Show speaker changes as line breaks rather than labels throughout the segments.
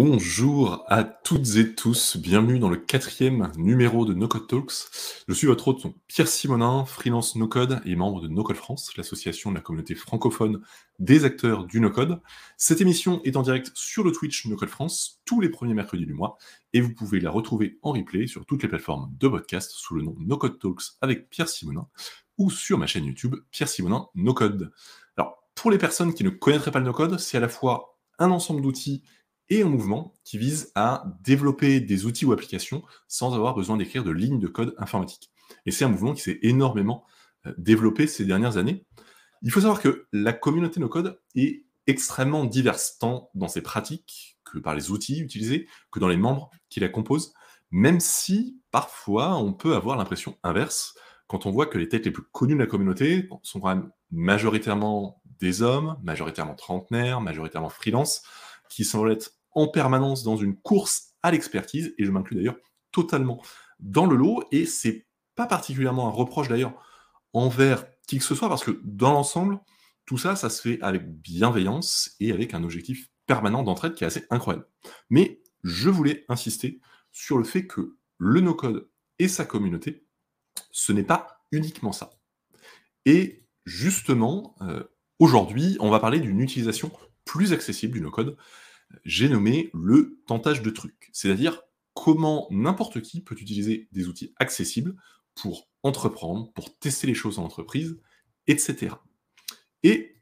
Bonjour à toutes et tous, bienvenue dans le quatrième numéro de No Code Talks. Je suis votre hôte Pierre Simonin, freelance No Code et membre de No Code France, l'association de la communauté francophone des acteurs du No Code. Cette émission est en direct sur le Twitch No Code France tous les premiers mercredis du mois et vous pouvez la retrouver en replay sur toutes les plateformes de podcast sous le nom No Code Talks avec Pierre Simonin ou sur ma chaîne YouTube Pierre Simonin No Code. Alors, pour les personnes qui ne connaîtraient pas le No Code, c'est à la fois un ensemble d'outils et un mouvement qui vise à développer des outils ou applications sans avoir besoin d'écrire de lignes de code informatique. Et c'est un mouvement qui s'est énormément euh, développé ces dernières années. Il faut savoir que la communauté no-code est extrêmement diverse, tant dans ses pratiques que par les outils utilisés, que dans les membres qui la composent, même si parfois on peut avoir l'impression inverse quand on voit que les têtes les plus connues de la communauté sont quand même majoritairement des hommes, majoritairement trentenaires, majoritairement freelance, qui semblent être en permanence dans une course à l'expertise, et je m'inclus d'ailleurs totalement dans le lot, et c'est pas particulièrement un reproche d'ailleurs envers qui que ce soit, parce que dans l'ensemble, tout ça, ça se fait avec bienveillance et avec un objectif permanent d'entraide qui est assez incroyable. Mais je voulais insister sur le fait que le no-code et sa communauté, ce n'est pas uniquement ça. Et justement, euh, aujourd'hui, on va parler d'une utilisation plus accessible du no-code, j'ai nommé le tentage de trucs. C'est-à-dire comment n'importe qui peut utiliser des outils accessibles pour entreprendre, pour tester les choses en entreprise, etc. Et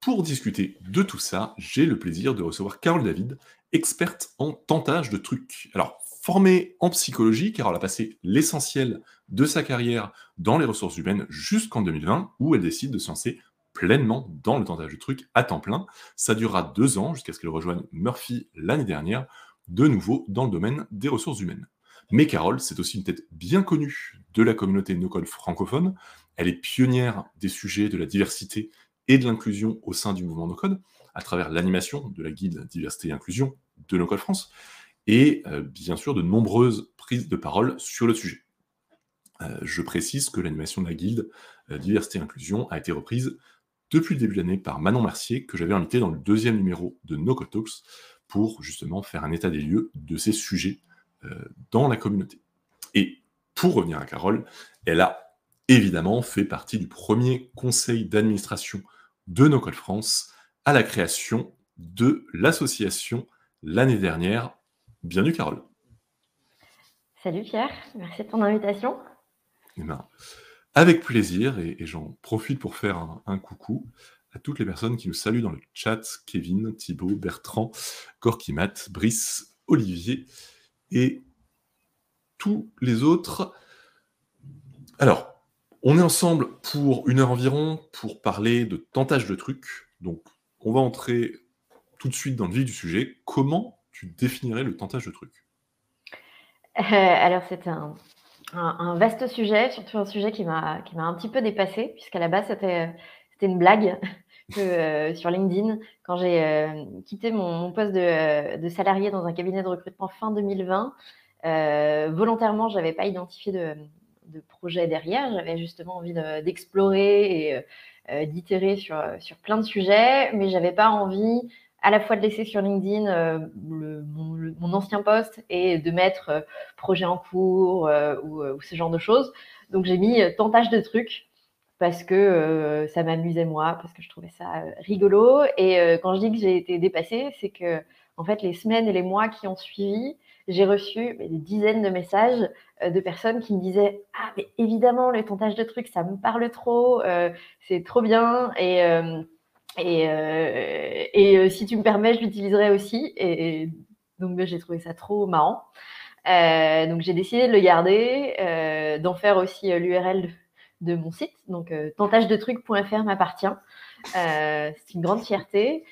pour discuter de tout ça, j'ai le plaisir de recevoir Carole David, experte en tentage de trucs. Alors, formée en psychologie, car a passé l'essentiel de sa carrière dans les ressources humaines jusqu'en 2020, où elle décide de se lancer pleinement dans le tentage de truc à temps plein. Ça durera deux ans jusqu'à ce qu'elle rejoigne Murphy l'année dernière, de nouveau dans le domaine des ressources humaines. Mais Carole, c'est aussi une tête bien connue de la communauté no-code francophone. Elle est pionnière des sujets de la diversité et de l'inclusion au sein du mouvement no-code, à travers l'animation de la guide Diversité et Inclusion de No-code France, et euh, bien sûr de nombreuses prises de parole sur le sujet. Euh, je précise que l'animation de la guilde euh, Diversité et Inclusion a été reprise depuis le début de l'année par Manon Mercier, que j'avais invité dans le deuxième numéro de No Code Talks, pour justement faire un état des lieux de ces sujets euh, dans la communauté. Et pour revenir à Carole, elle a évidemment fait partie du premier conseil d'administration de No Code France à la création de l'association l'année dernière. Bienvenue Carole.
Salut Pierre, merci de ton invitation.
Eh ben, avec plaisir, et, j'en profite pour faire un, coucou à toutes les personnes qui nous saluent dans le chat, Kevin, Thibaut, Bertrand, Gorkimat, Brice, Olivier et tous les autres. Alors, on est ensemble pour une heure environ pour parler de tentage de trucs. Donc, on va entrer tout de suite dans le vif du sujet. Comment tu définirais le tentage de trucs?
Euh, Alors, c'est un, un, vaste sujet, surtout un sujet qui m'a un petit peu dépassé, puisqu'à la base c'était c'était une blague euh, sur LinkedIn quand j'ai euh, quitté mon, poste de, salarié dans un cabinet de recrutement fin 2020. Euh, volontairement, j'avais pas identifié de, de, projet derrière. J'avais justement envie d'explorer et euh, d'itérer sur sur plein de sujets, mais j'avais pas envie à la fois de laisser sur LinkedIn euh, mon, ancien poste et de mettre euh, projet en cours euh, ou, ce genre de choses. Donc j'ai mis tentage de trucs parce que ça m'amusait moi, parce que je trouvais ça rigolo. Et quand je dis que j'ai été dépassée, c'est que en fait les semaines et les mois qui ont suivi, j'ai reçu des dizaines de messages de personnes qui me disaient ah mais évidemment le tentage de trucs ça me parle trop, c'est trop bien et et, euh, euh, si tu me permets, je l'utiliserai aussi. Et, donc, j'ai trouvé ça trop marrant. Euh, donc, j'ai décidé de le garder, d'en faire aussi l'URL de, mon site. Donc, tentagedetrucs.fr m'appartient. c'est une grande fierté.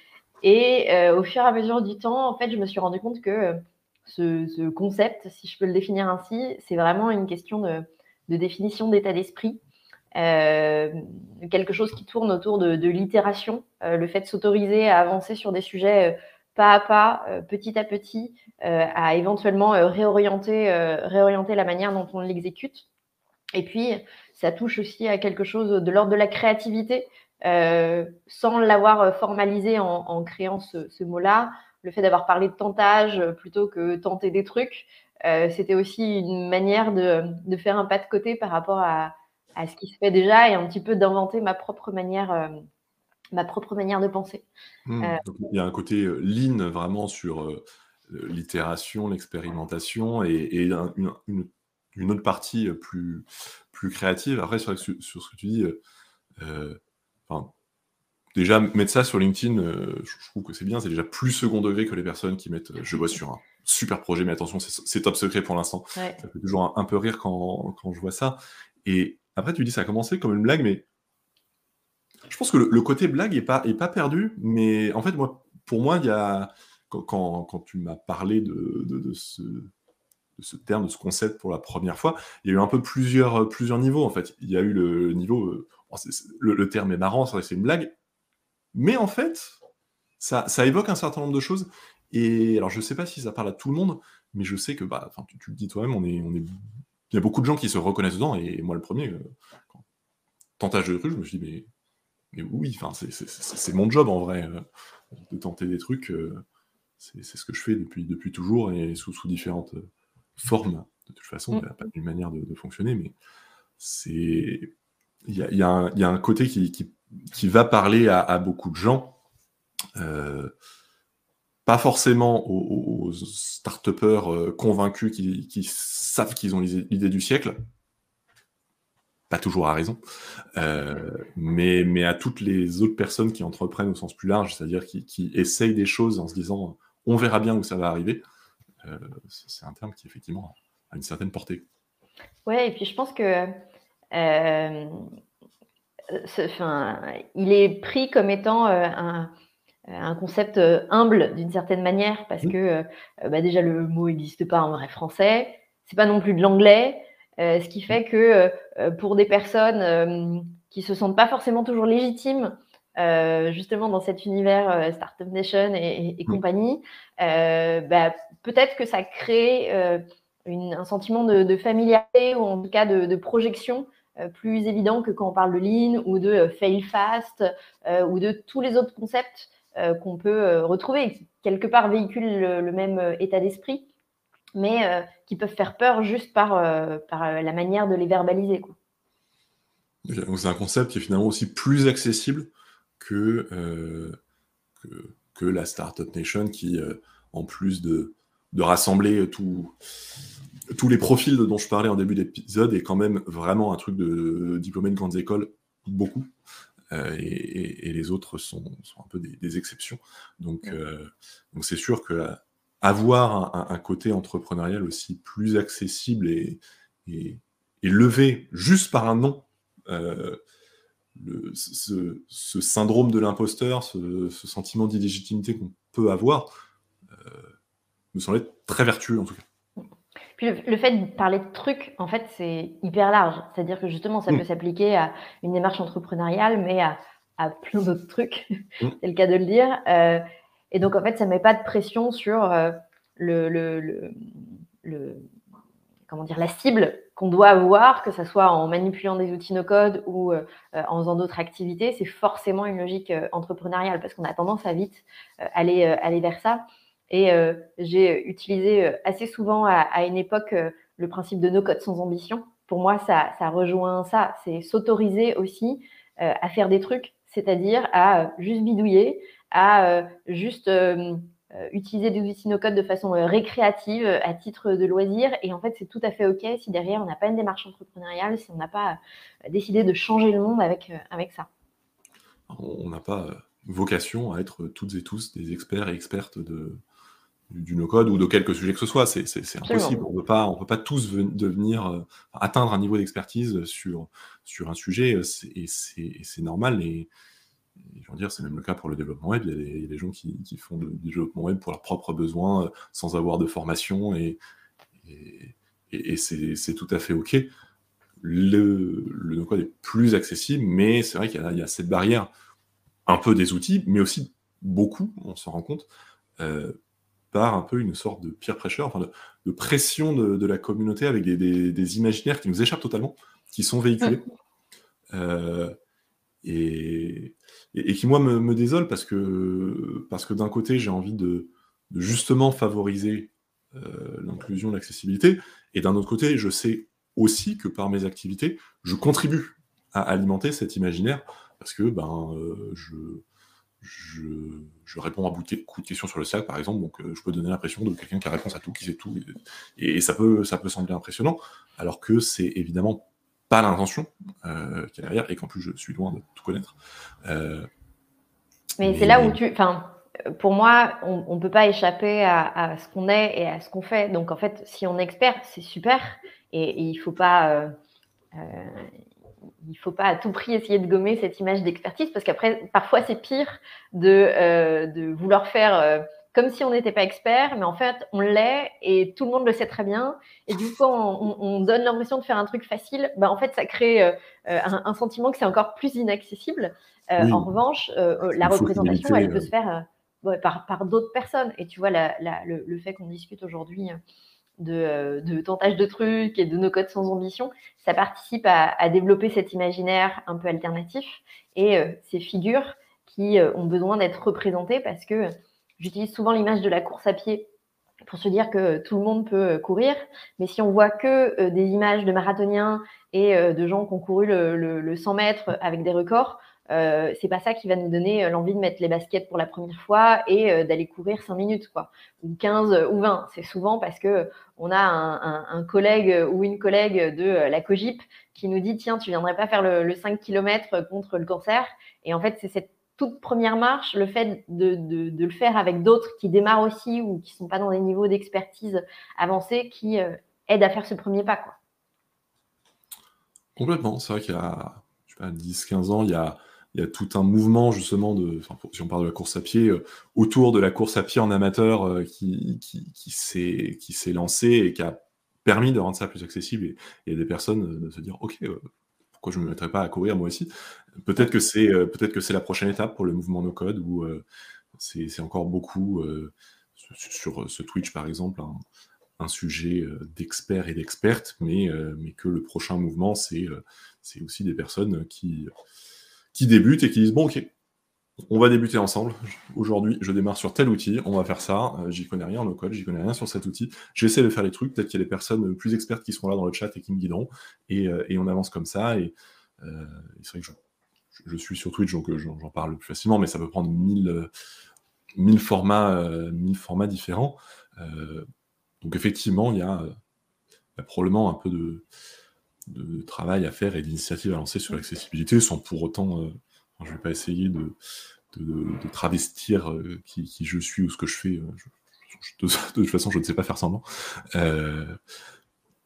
Et au fur et à mesure du temps, en fait, je me suis rendu compte que ce, ce concept, si je peux le définir ainsi, c'est vraiment une question de définition d'état d'esprit. Euh, quelque chose qui tourne autour de, de l'itération, euh, le fait de s'autoriser à avancer sur des sujets euh, pas à pas, petit à petit, à éventuellement réorienter, réorienter la manière dont on l'exécute. Et puis, ça touche aussi à quelque chose de l'ordre de la créativité, sans l'avoir formalisé en, créant ce, mot-là, le fait d'avoir parlé de tentage plutôt que tenter des trucs, c'était aussi une manière de, faire un pas de côté par rapport à, à, ce qui se fait déjà et un petit peu d'inventer ma propre manière ma propre manière de penser.
Mmh. Euh, il y a un côté euh, lean vraiment sur euh, l'itération, l'expérimentation et, une, autre partie plus, plus créative. Après, sur, sur ce que tu dis, déjà mettre ça sur LinkedIn, je, trouve que c'est bien, c'est déjà plus second degré que les personnes qui mettent je vois sur un super projet, mais attention, c'est top secret pour l'instant. Ça fait toujours un, peu rire quand, quand, je vois ça. Et après, tu dis ça a commencé comme une blague, mais je pense que le, côté blague est pas, est pas perdu, mais en fait, moi, pour moi, il y a, quand, quand, tu m'as parlé de, de, ce, terme, de ce concept pour la première fois, il y a eu un peu plusieurs, plusieurs niveaux, en fait. Il y a eu le niveau, euh, le, terme est marrant, c'est une blague, mais en fait, ça, ça, évoque un certain nombre de choses, et alors je sais pas si ça parle à tout le monde, mais je sais que, bah, tu, tu le dis toi-même, est, on est, il y a beaucoup de gens qui se reconnaissent dedans, et moi le premier, euh, tentage de rue, je me suis dit, mais mais oui, c'est mon job en vrai, euh, de tenter des trucs. Euh, c'est ce que je fais depuis, depuis toujours et sous, sous différentes formes. De toute façon, il n'y a pas une manière de, fonctionner, mais c'est. Il y a, y, a un côté qui, qui, va parler à, beaucoup de gens. Pas forcément aux, aux start-upers convaincus qui, savent qu'ils ont l'idée du siècle, pas toujours à raison, euh, mais, à toutes les autres personnes qui entreprennent au sens plus large, c'est-à-dire qui, qui, essayent des choses en se disant on verra bien où ça va arriver, euh, c'est un terme qui effectivement a une certaine portée.
Ouais, et puis je pense que euh, il est pris comme étant un, un, concept humble d'une certaine manière, parce mmh. que bah déjà le mot n'existe pas en vrai français, c'est pas non plus de l'anglais. Euh, ce qui fait que euh, pour des personnes euh, qui se sentent pas forcément toujours légitimes justement dans cet univers Startup Nation et, mm. compagnie, bah, peut-être que ça crée un sentiment de, familiarité ou en tout cas de, projection plus évident que quand on parle de lean ou de fail fast ou de tous les autres concepts qu'on peut retrouver et qui quelque part véhiculent le même état d'esprit mais euh, qui peuvent faire peur juste par, euh, euh, la manière de les verbaliser.
C'est un concept qui est finalement aussi plus accessible que, que, la Startup Nation qui, en plus de, rassembler tous les profils dont je parlais en début d'épisode, est quand même vraiment un truc de diplômé de grandes écoles, beaucoup. Et, et, les autres sont, sont un peu des, des exceptions. Donc, donc c'est sûr que avoir un, côté entrepreneurial aussi plus accessible et, et, levé juste par un nom. Euh, ce, syndrome de l'imposteur, ce, sentiment d'illégitimité qu'on peut avoir, euh, me semble être très vertueux en tout cas.
Puis le, fait de parler de trucs, en fait, c'est hyper large. C'est-à-dire que justement, ça mm. peut s'appliquer à une démarche entrepreneuriale, mais à, plein d'autres trucs. Mm. c'est le cas de le dire. Euh, et donc, en fait, ça ne met pas de pression sur euh, le, le, le, comment dire, la cible qu'on doit avoir, que ce soit en manipulant des outils no-code ou euh, en faisant d'autres activités. C'est forcément une logique entrepreneuriale parce qu'on a tendance à vite aller, aller vers ça. Et j'ai utilisé assez souvent à, une époque le principe de no-code sans ambition. Pour moi, ça, rejoint ça. C'est s'autoriser aussi à faire des trucs, c'est-à-dire à juste bidouiller, à euh, juste euh, euh, utiliser des outils no-code de façon récréative à titre de loisir. Et en fait, c'est tout à fait OK si derrière, on n'a pas une démarche entrepreneuriale, si on n'a pas décidé de changer le monde avec, avec ça.
On n'a pas vocation à être toutes et tous des experts et expertes de, du no-code ou de quelque sujet que ce soit. C'est impossible. On ne peut pas tous devenir, atteindre un niveau d'expertise sur, sur un sujet. Et c'est normal. Et, je veux dire, c'est même le cas pour le développement web. Il y a des, gens qui, font du développement web pour leurs propres besoins, euh, sans avoir de formation, et, et, c'est tout à fait OK. Le, le no-code est plus accessible, mais c'est vrai qu'il y, a cette barrière, un peu des outils, mais aussi beaucoup, on s'en rend compte, euh, par un peu une sorte de peer pressure, enfin de, pression de, la communauté avec des, imaginaires qui nous échappent totalement, qui sont véhiculés. Euh, et, et, qui, moi, me, me, désole parce que, parce que d'un côté, j'ai envie de, de, justement favoriser euh, l'inclusion, l'accessibilité, et d'un autre côté, je sais aussi que par mes activités, je contribue à alimenter cet imaginaire parce que ben, euh, je, je, je, réponds à beaucoup de questions sur le cercle, par exemple, donc euh, je peux donner l'impression de quelqu'un qui a réponse à tout, qui sait tout, et, et, ça, peut, ça peut sembler impressionnant, alors que c'est évidemment pas l'intention euh, qui est derrière, et qu'en plus je suis loin de tout connaître.
Euh, mais, mais c'est là où tu. Enfin, pour moi, on ne peut pas échapper à, à ce qu'on est et à ce qu'on fait. Donc en fait, si on est expert, c'est super, et, et il ne faut pas. Il faut pas à tout prix essayer de gommer cette image d'expertise parce qu'après, parfois, c'est pire de, euh, de vouloir faire euh, comme si on n'était pas expert, mais en fait, on l'est et tout le monde le sait très bien. Et du coup, on, on donne l'impression de faire un truc facile. Ben, en fait, ça crée euh, un, un, sentiment que c'est encore plus inaccessible. Oui. En revanche, la représentation, elle peut se faire ouais, par, par d'autres personnes. Et tu vois, la, la, le, le, fait qu'on discute aujourd'hui de, de, tentage de trucs et de nos codes sans ambition, ça participe à, développer cet imaginaire un peu alternatif et euh, ces figures qui euh, ont besoin d'être représentées parce que J'utilise souvent l'image de la course à pied pour se dire que tout le monde peut euh, courir, mais si on voit que euh, des images de marathoniens et euh, de gens qui ont couru le, le 100 mètres avec des records, euh, c'est pas ça qui va nous donner l'envie de mettre les baskets pour la première fois et euh, d'aller courir 5 minutes, quoi, ou 15 ou 20. C'est souvent parce que on a un, collègue ou une collègue de la COGIP qui nous dit tiens, tu viendrais pas faire le, le 5 km contre le cancer. Et en fait, c'est cette toute première marche, le fait de, le faire avec d'autres qui démarrent aussi ou qui sont pas dans des niveaux d'expertise avancés qui euh, aident à faire ce premier pas. Quoi.
Complètement. C'est vrai qu'il y a 10-15 ans, il y a, il y a tout un mouvement justement de, si on parle de la course à pied, euh, autour de la course à pied en amateur euh, qui, qui, qui s'est lancé et qui a permis de rendre ça plus accessible. Et il y a des personnes euh, de se dire, OK, pourquoi je ne me mettrais pas à courir moi aussi? Peut-être que c'est peut-être que c'est la prochaine étape pour le mouvement no code où c'est encore beaucoup sur ce Twitch par exemple un, sujet d'experts et d'expertes, mais mais que le prochain mouvement c'est aussi des personnes qui qui débutent et qui disent bon ok on va débuter ensemble. Aujourd'hui, je démarre sur tel outil, on va faire ça. j'y connais rien en code, j'y connais rien sur cet outil. J'essaie de faire les trucs. Peut-être qu'il y a des personnes plus expertes qui seront là dans le chat et qui me guideront. Et, et on avance comme ça. Et, euh, c'est vrai que je, je suis sur Twitch, donc euh, j'en parle plus facilement, mais ça peut prendre mille, mille, formats, euh, mille formats différents. Euh, donc effectivement, il y, a, il y a probablement un peu de, de travail à faire et d'initiatives à lancer sur l'accessibilité, sans pour autant, euh, je ne vais pas essayer de, travestir euh, qui, je suis ou ce que je fais. Je, de, toute façon, je ne sais pas faire semblant. Euh,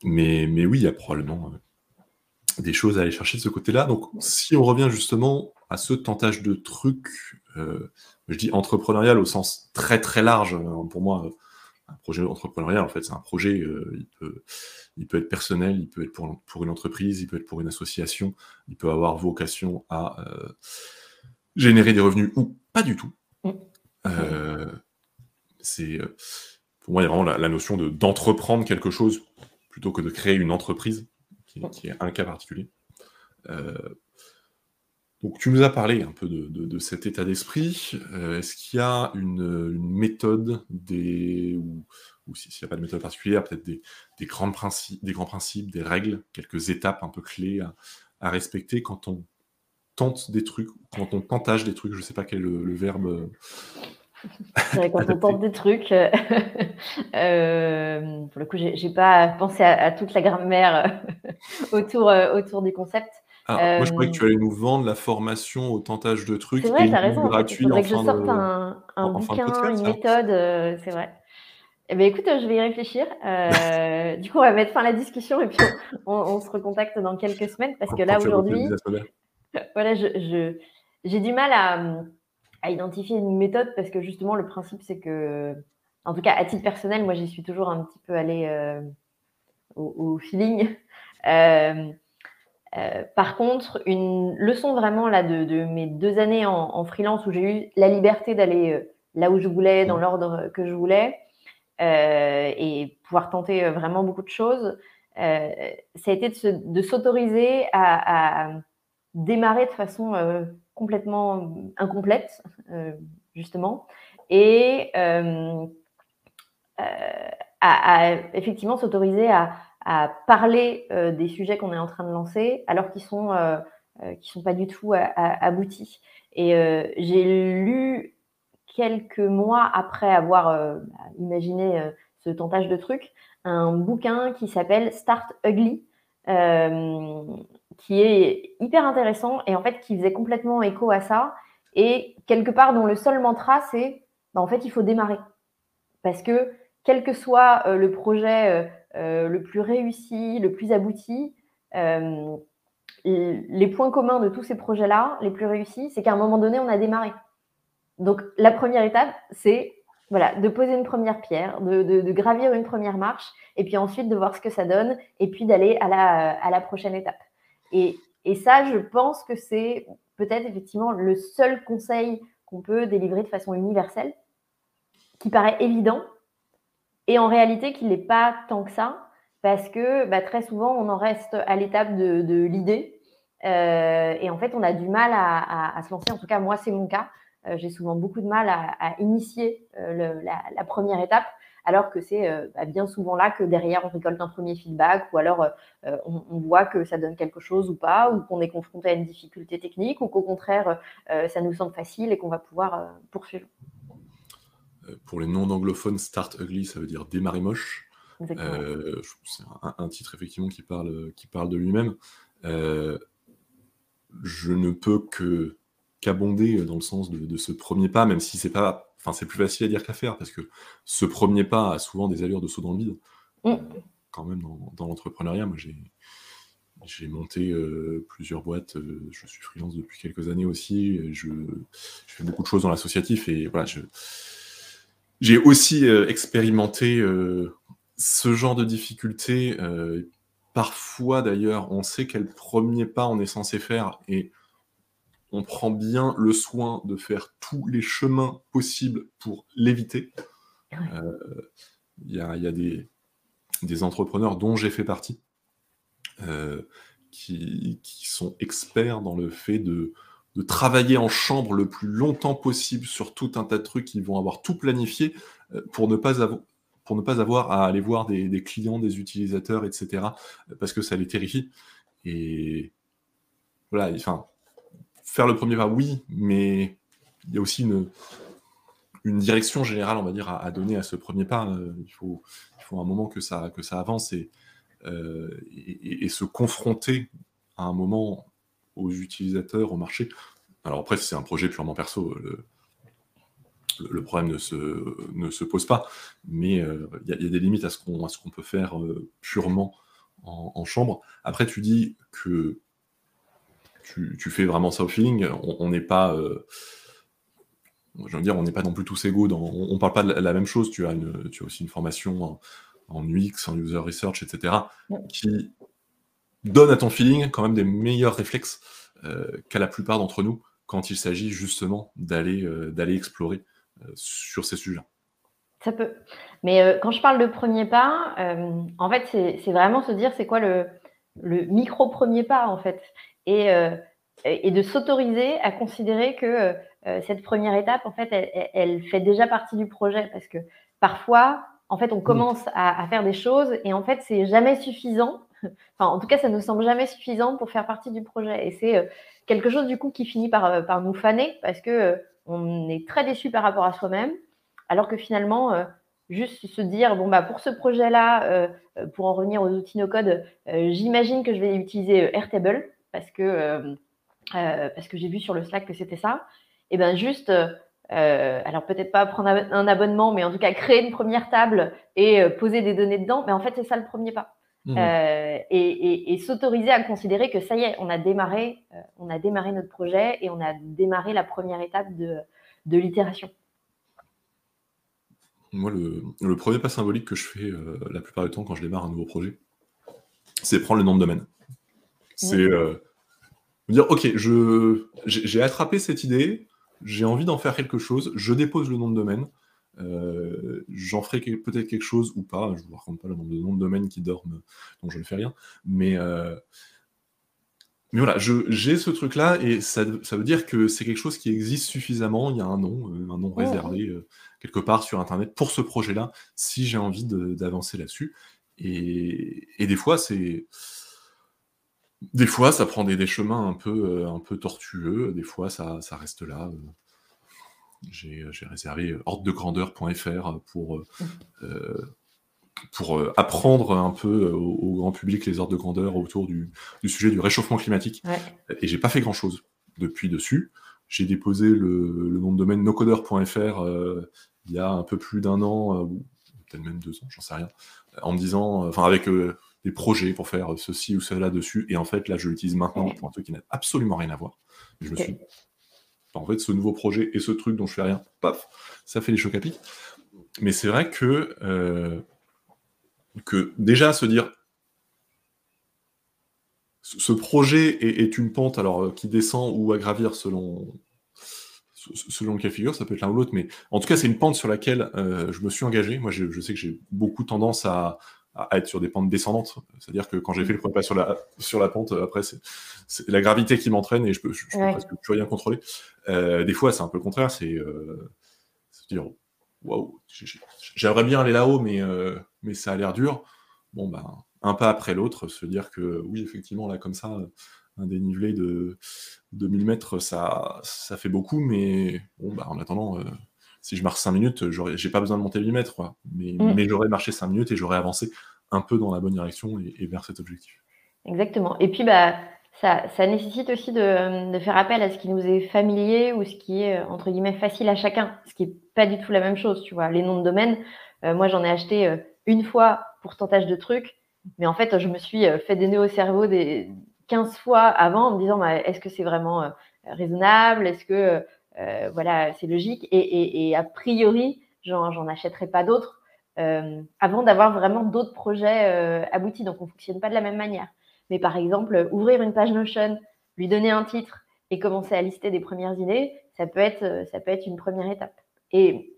mais, mais oui, il y a probablement des choses à aller chercher de ce côté-là. Donc, si on revient justement à ce tentage de trucs, euh, je dis entrepreneurial au sens très très large, hein, pour moi, un projet entrepreneurial, en fait, c'est un projet, euh, il, peut, il peut être personnel, il peut être pour, pour une entreprise, il peut être pour une association, il peut avoir vocation à euh, générer des revenus ou pas du tout. Mm. Euh, c'est pour moi, il y a vraiment la, la notion d'entreprendre quelque chose plutôt que de créer une entreprise qui, qui est un cas particulier. Euh, donc tu nous as parlé un peu de, de, de cet état d'esprit. Euh, Est-ce qu'il y a une, une méthode des, ou, ou s'il n'y a pas de méthode particulière, peut-être des, des, grands principes, des grands principes, des règles, quelques étapes un peu clés à, à respecter quand on tente des trucs, quand on tentage des trucs, je ne sais pas quel est le, le verbe
quand on tente des trucs, euh, euh, pour le coup, j'ai pas pensé à, à, toute la grammaire euh, autour, euh, autour du concept.
Ah, euh, moi, je croyais que tu allais nous vendre la formation au tentage de trucs.
C'est vrai, tu as raison. Gratuit en que je sorte de, un, bouquin, podcast, une méthode, euh, c'est vrai. Eh bien, écoute, je vais y réfléchir. du coup, on va mettre fin à la discussion et puis on, on, on se recontacte dans quelques semaines parce que là, aujourd'hui, voilà, je, je, j'ai du mal à à identifier une méthode parce que justement, le principe, c'est que, en tout cas, à titre personnel, moi, j'y suis toujours un petit peu allée euh, au, au, feeling. Euh, euh, par contre, une leçon vraiment là de, de mes deux années en, en freelance où j'ai eu la liberté d'aller euh, là où je voulais, dans l'ordre que je voulais, euh, et pouvoir tenter vraiment beaucoup de choses, ça a été de s'autoriser à, à démarrer de façon complètement incomplète, justement, et à, effectivement s'autoriser à, parler des sujets qu'on est en train de lancer alors qu'ils sont qui sont pas du tout aboutis. Et j'ai lu quelques mois après avoir imaginé ce tentage de trucs un bouquin qui s'appelle Start Ugly, euh, qui est hyper intéressant et en fait qui faisait complètement écho à ça. Et quelque part, dont le seul mantra, c'est bah, en fait, il faut démarrer. Parce que quel que soit euh, le projet euh, le plus réussi, le plus abouti, les points communs de tous ces projets-là, les plus réussis, c'est qu'à un moment donné, on a démarré. Donc, la première étape, c'est voilà, de poser une première pierre, de, gravir une première marche, et puis ensuite de voir ce que ça donne, et puis d'aller à la, à la prochaine étape. Et, ça, je pense que c'est peut-être effectivement le seul conseil qu'on peut délivrer de façon universelle, qui paraît évident, et en réalité qui n'est pas tant que ça, parce que bah, très souvent, on en reste à l'étape de, l'idée, euh, et en fait, on a du mal à, à se lancer. En tout cas, moi, c'est mon cas. Euh, j'ai souvent beaucoup de mal à, initier euh, la, première étape, alors que c'est euh, bah, bien souvent là que derrière on récolte un premier feedback, ou alors on, voit que ça donne quelque chose ou pas, ou qu'on est confronté à une difficulté technique, ou qu'au contraire ça nous semble facile et qu'on va pouvoir poursuivre.
Pour les non-anglophones, Start Ugly, ça veut dire démarrer moche. c'est un, titre effectivement qui parle, qui parle de lui-même. je ne peux que qu'abonder euh, dans le sens de, ce premier pas, même si c'est pas, enfin c'est plus facile à dire qu'à faire, parce que ce premier pas a souvent des allures de saut dans le vide. Mm. Quand même dans, l'entrepreneuriat, moi j'ai j'ai monté euh, plusieurs boîtes, euh, je suis freelance depuis quelques années aussi, je, je, fais beaucoup de choses dans l'associatif et voilà, j'ai aussi expérimenté ce genre de difficultés. parfois d'ailleurs, on sait quel premier pas on est censé faire et on prend bien le soin de faire tous les chemins possibles pour l'éviter. Euh, il y, a, des, entrepreneurs dont j'ai fait partie euh, qui, sont experts dans le fait de, travailler en chambre le plus longtemps possible sur tout un tas de trucs qui vont avoir tout planifié euh, pour ne pas avoir pour ne pas avoir à aller voir des, clients, des utilisateurs, etc., parce que ça les terrifie. Et voilà, enfin, faire le premier pas, oui, mais il y a aussi une, une direction générale, on va dire, à, donner à ce premier pas. Euh, il, faut, il faut un moment que ça, que ça avance euh, et, et, se confronter à un moment aux utilisateurs, au marché. Alors après, c'est un projet purement perso, le, le, problème ne se, ne se pose pas, mais euh, il y, a des limites à ce qu'on qu'on peut faire purement en, en, chambre. Après, tu dis que tu, fais vraiment ça au feeling. On n'est pas. Euh, je veux dire, on n'est pas non plus tous égaux. Dans, on ne parle pas de la, même chose. Tu as, une, tu as aussi une formation en, UX, en user research, etc., qui donne à ton feeling quand même des meilleurs réflexes euh, qu'à la plupart d'entre nous quand il s'agit justement d'aller euh, d'aller explorer sur ces sujets.
Ça peut. Mais quand je parle de premier pas, en fait, c'est vraiment se dire c'est quoi le, le micro premier pas en fait. Euh, et, et de s'autoriser à considérer que euh, cette première étape, en fait, elle, fait déjà partie du projet parce que parfois, en fait, on mm. commence à, faire des choses et en fait, c'est jamais suffisant. En tout cas, ça ne nous semble jamais suffisant pour faire partie du projet. Et c'est euh, quelque chose du coup qui finit par, par nous faner parce que on est très déçu par rapport à soi-même, alors que finalement, juste se dire bon bah pour ce projet-là, pour en revenir aux outils no code, j'imagine que je vais utiliser Airtable parce que, euh, euh, j'ai vu sur le Slack que c'était ça, et bien juste, euh, alors peut-être pas prendre un abonnement, mais en tout cas créer une première table et poser des données dedans, mais en fait c'est ça le premier pas. Mmh. et, s'autoriser à considérer que ça y est, on a démarré, on a démarré notre projet et on a démarré la première étape de, de l'itération.
Moi, le, premier pas symbolique que je fais la plupart du temps quand je démarre un nouveau projet, c'est prendre le nom de domaine. C'est euh, dire, ok, je, j'ai attrapé cette idée, j'ai envie d'en faire quelque chose, je dépose le nom de domaine, euh, j'en ferai peut-être quelque chose ou pas, je ne vous raconte pas le nombre de noms de domaine qui dorment, donc je ne fais rien, mais, euh, mais voilà, j'ai ce truc-là et ça, ça, veut dire que c'est quelque chose qui existe suffisamment. Il y a un nom, euh, un nom réservé euh, quelque part sur Internet pour ce projet-là, si j'ai envie d'avancer là-dessus. Et, et, des fois, c'est. Des fois, ça prend des, des, chemins un peu, un peu tortueux. Des fois, ça, ça reste là. J'ai réservé hordedegrandeur.fr pour. Mmh pour euh, apprendre un peu euh, au, grand public les ordres de grandeur autour du, sujet du réchauffement climatique. Et j'ai pas fait grand chose depuis dessus. J'ai déposé le, nom de domaine nocodeur.fr euh, il y a un peu plus d'un an, peut-être même deux ans, j'en sais rien, en me disant, enfin avec des projets pour faire ceci ou cela dessus. Et en fait, là, je l'utilise maintenant pour un truc qui n'a absolument rien à voir. je me suis en fait, ce nouveau projet et ce truc dont je fais rien, paf, ça fait les chocs à pic. Mais c'est vrai que que déjà se dire ce projet est, une pente alors euh, qui descend ou à gravir selon selon le cas de figure, ça peut être l'un ou l'autre, mais en tout cas c'est une pente sur laquelle euh, je me suis engagé. Moi je, sais que j'ai beaucoup tendance à, être sur des pentes descendantes, c'est-à-dire que quand j'ai fait le premier pas sur la, sur la pente, après c'est la gravité qui m'entraîne et je peux, je, peux presque plus rien contrôler. Euh, des fois c'est un peu le contraire, c'est dire waouh, j'aimerais bien aller là-haut, mais, euh, mais ça a l'air dur. Bon, ben, un pas après l'autre, se dire que oui, effectivement, là, comme ça, un dénivelé de, 2000 mètres, ça, ça fait beaucoup, mais bon, bah, en attendant, euh, si je marche 5 minutes, j'ai pas besoin de monter 8 mètres, quoi. Mais, mm. mais j'aurais marché 5 minutes et j'aurais avancé un peu dans la bonne direction et, vers cet objectif.
Exactement. Et puis, bah, ça, ça, nécessite aussi de, de, faire appel à ce qui nous est familier ou ce qui est, entre guillemets, facile à chacun, ce qui est pas du tout la même chose, tu vois. Les noms de domaine, euh, moi, j'en ai acheté euh, une fois pour tentage de trucs, mais en fait, je me suis euh, fait des nœuds au cerveau des 15 fois avant en me disant, bah, est-ce que c'est vraiment raisonnable? Est-ce que, voilà, c'est logique et, a priori, j'en achèterai pas d'autres avant d'avoir vraiment d'autres projets aboutis. Donc, on fonctionne pas de la même manière. Mais par exemple, ouvrir une page Notion, lui donner un titre et commencer à lister des premières idées, ça peut être, une première étape. Et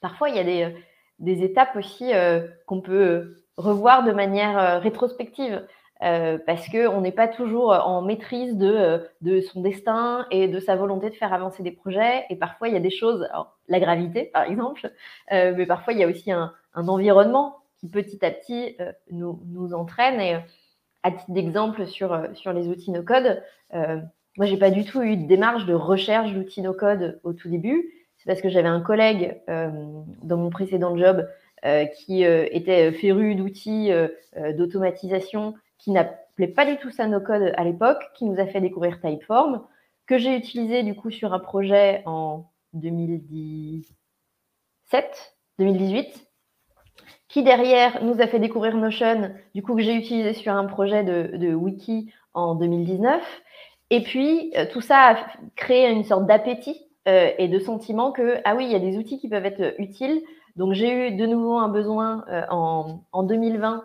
parfois, il y a des, étapes aussi euh, qu'on peut revoir de manière euh, rétrospective. Euh, parce qu'on n'est pas toujours en maîtrise de, de, son destin et de sa volonté de faire avancer des projets. Et parfois, il y a des choses, la gravité par exemple, mais parfois, il y a aussi un, un environnement qui petit à petit nous, nous, entraîne. Et à titre d'exemple sur, sur les outils no-code, moi, j'ai pas du tout eu de démarche de recherche d'outils no-code au tout début parce que j'avais un collègue euh, dans mon précédent job euh, qui euh, était féru d'outils d'automatisation, qui n'appelait pas du tout ça no code à l'époque, qui nous a fait découvrir Typeform, que j'ai utilisé du coup sur un projet en 2017, 2018, qui derrière nous a fait découvrir Notion, du coup que j'ai utilisé sur un projet de, wiki en 2019. Et puis, tout ça a créé une sorte d'appétit euh, et de sentiment que, ah oui, il y a des outils qui peuvent être utiles. Donc, j'ai eu de nouveau un besoin euh, en, en, 2020 euh,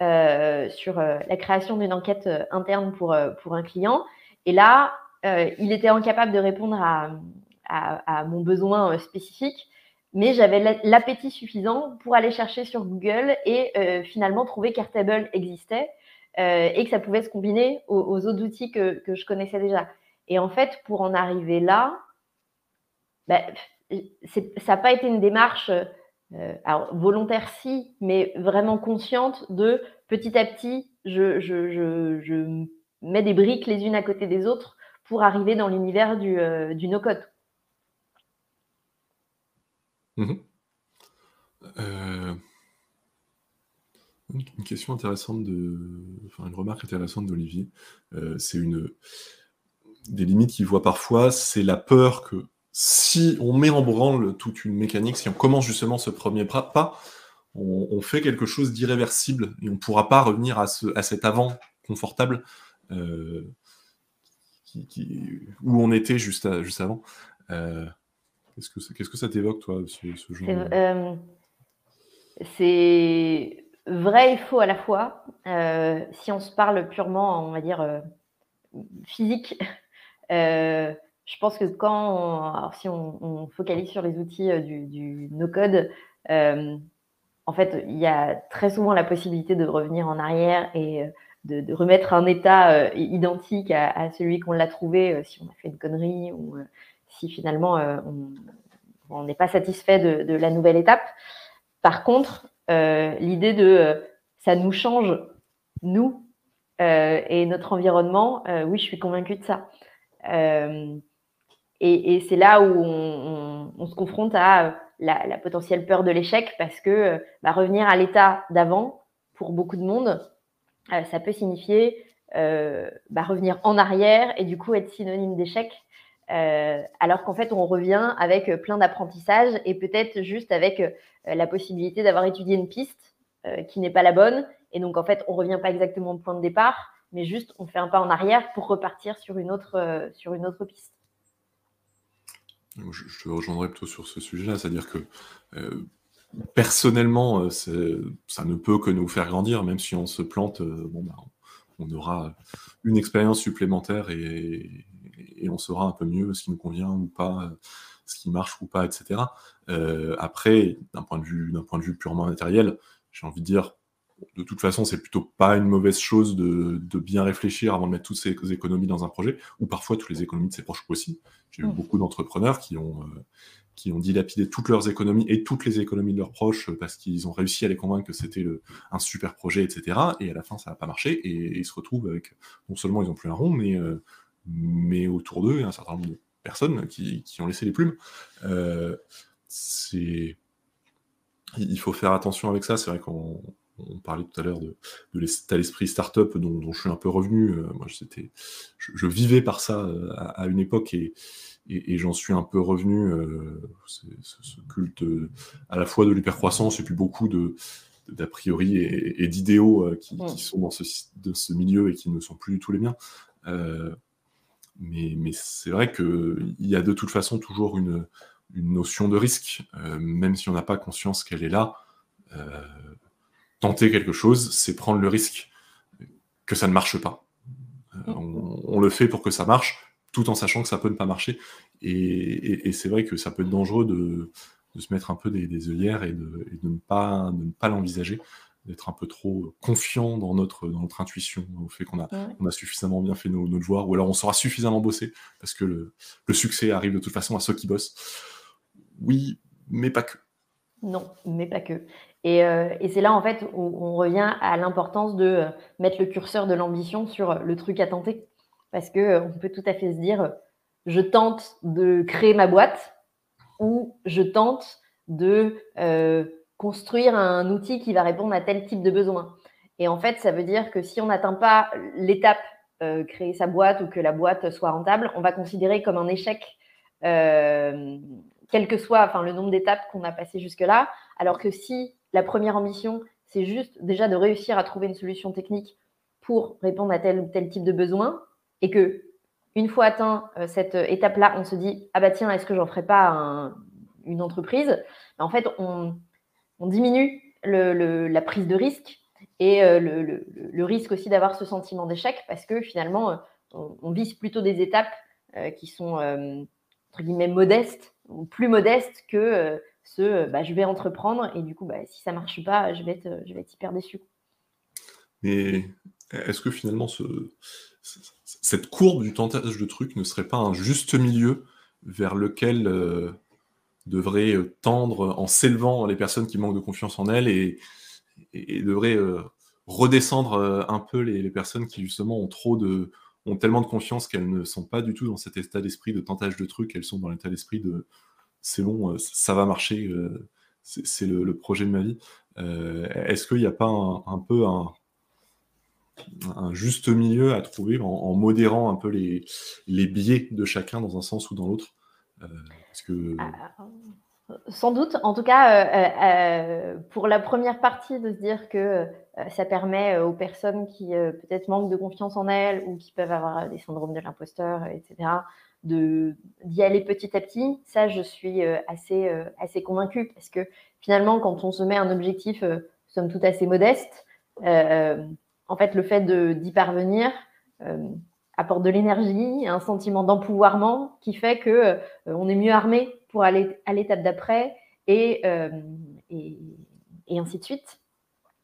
sur la création d'une enquête interne pour, pour un client. Et là, il était incapable de répondre à, à, mon besoin spécifique, mais j'avais l'appétit suffisant pour aller chercher sur Google et finalement trouver qu'Airtable existait et que ça pouvait se combiner aux, aux autres outils que, que, je connaissais déjà. Et en fait, pour en arriver là, bah, ça n'a pas été une démarche euh, alors, volontaire si, mais vraiment consciente de petit à petit, je, mets des briques les unes à côté des autres pour arriver dans l'univers du, euh, no-code.
Mmh euh, une question intéressante de, enfin une remarque intéressante d'Olivier, c'est une des limites qu'il voit parfois, c'est la peur que si on met en branle toute une mécanique, si on commence justement ce premier pas, on, fait quelque chose d'irréversible et on ne pourra pas revenir à, ce, à cet avant confortable euh, où on était juste, juste avant. Euh, qu'est-ce, que, qu'est-ce que ça t'évoque, toi, ce, genre
euh, C'est vrai et faux à la fois. si on se parle purement, on va dire, physique, je pense que quand, si on, focalise sur les outils euh, du, no-code, euh, en fait, il y a très souvent la possibilité de revenir en arrière et euh, de, remettre un état identique à, celui qu'on l'a trouvé si on a fait une connerie ou si finalement on n'est pas satisfait de, la nouvelle étape. Par contre, l'idée de ça nous change, nous, et notre environnement, oui, je suis convaincue de ça. Et, c'est là où on, se confronte à la, potentielle peur de l'échec parce que bah, revenir à l'état d'avant, pour beaucoup de monde, euh, ça peut signifier euh, bah, revenir en arrière et du coup être synonyme d'échec. Euh, alors qu'en fait, on revient avec plein d'apprentissages et peut-être juste avec la possibilité d'avoir étudié une piste qui n'est pas la bonne. Et donc, en fait, on revient pas exactement au point de départ, mais juste on fait un pas en arrière pour repartir sur une autre, sur une autre piste.
Je, te rejoindrai plutôt sur ce sujet-là, c'est-à-dire que personnellement, euh, ça ne peut que nous faire grandir, même si on se plante, euh, bon, bah, on aura une expérience supplémentaire et, on saura un peu mieux ce qui nous convient ou pas, ce qui marche ou pas, etc. Euh, après, d'un point, point de vue purement matériel, j'ai envie de dire, de toute façon, c'est plutôt pas une mauvaise chose de, bien réfléchir avant de mettre toutes ses économies dans un projet, ou parfois toutes les économies de ses proches aussi. J'ai eu mmh. beaucoup d'entrepreneurs qui ont, qui ont dilapidé toutes leurs économies et toutes les économies de leurs proches parce qu'ils ont réussi à les convaincre que c'était un super projet, etc. Et à la fin, ça n'a pas marché et, ils se retrouvent avec, non seulement ils n'ont plus un rond, mais, euh, mais autour d'eux, il y a un certain nombre de personnes qui, ont laissé les plumes. Euh, c'est... Il faut faire attention avec ça. C'est vrai qu'on parlait tout à l'heure de, de l'état d'esprit startup dont, dont je suis un peu revenu. Euh, moi, je, je, vivais par ça à une époque et, et, j'en suis un peu revenu, euh, ce, culte euh, à la fois de l'hypercroissance et puis beaucoup de d'a priori et, d'idéaux euh, qui, sont dans ce, de ce milieu et qui ne sont plus du tout les miens. mais, mais c'est vrai qu'il y a de toute façon toujours une, une notion de risque, même si on n'a pas conscience qu'elle est là. Tenter quelque chose, c'est prendre le risque que ça ne marche pas. On, on, le fait pour que ça marche, tout en sachant que ça peut ne pas marcher. Et, c'est vrai que ça peut être dangereux de, se mettre un peu des, œillères et de, ne pas, pas l'envisager, d'être un peu trop confiant dans notre, dans notre intuition, au fait qu'on a, on a suffisamment bien fait nos, devoirs, ou alors on sera suffisamment bossé, parce que le, succès arrive de toute façon à ceux qui bossent. Oui, mais pas que.
Non, mais pas que. Et, euh, c'est là, en fait, où on revient à l'importance de euh, mettre le curseur de l'ambition sur le truc à tenter. Parce qu'on euh, peut tout à fait se dire, je tente de créer ma boîte ou je tente de euh, construire un outil qui va répondre à tel type de besoin. Et en fait, ça veut dire que si on n'atteint pas l'étape euh, créer sa boîte ou que la boîte soit rentable, on va considérer comme un échec, quel que soit enfin, le nombre d'étapes qu'on a passées jusque-là. Alors que si la première ambition, c'est juste déjà de réussir à trouver une solution technique pour répondre à tel ou tel type de besoin, et que une fois atteint euh, cette étape-là, on se dit ah bah tiens, est-ce que j'en ferai pas une entreprise? En fait, on, diminue la prise de risque et euh, le, risque aussi d'avoir ce sentiment d'échec parce que finalement, euh, on, vise plutôt des étapes qui sont entre guillemets modestes ou plus modestes que ce bah, je vais entreprendre et du coup, bah, si ça marche pas, je vais être, je vais être hyper déçu.
Mais est-ce que finalement ce, cette courbe du tentage de trucs ne serait pas un juste milieu vers lequel euh, devraient euh, tendre en s'élevant les personnes qui manquent de confiance en elles et, et, devraient euh, redescendre un peu les, personnes qui justement ont trop de ont tellement de confiance qu'elles ne sont pas du tout dans cet état d'esprit de tentage de trucs, elles sont dans l'état d'esprit de c'est bon, ça va marcher, c'est le, projet de ma vie. Est-ce qu'il n'y a pas un peu un, juste milieu à trouver en, modérant un peu les, biais de chacun dans un sens ou dans l'autre? Euh.
Euh, sans doute, en tout cas, euh, pour la première partie, de se dire que ça permet aux personnes qui peut-être manquent de confiance en elles ou qui peuvent avoir des syndromes de l'imposteur, etc., d'y aller petit à petit, ça, je suis assez, assez convaincue parce que finalement, quand on se met un objectif, somme toute assez modeste, en fait, le fait d'y parvenir euh, apporte de l'énergie, un sentiment d'empouvoirment qui fait que euh, on est mieux armé pour aller à l'étape d'après et, euh, et, ainsi de suite.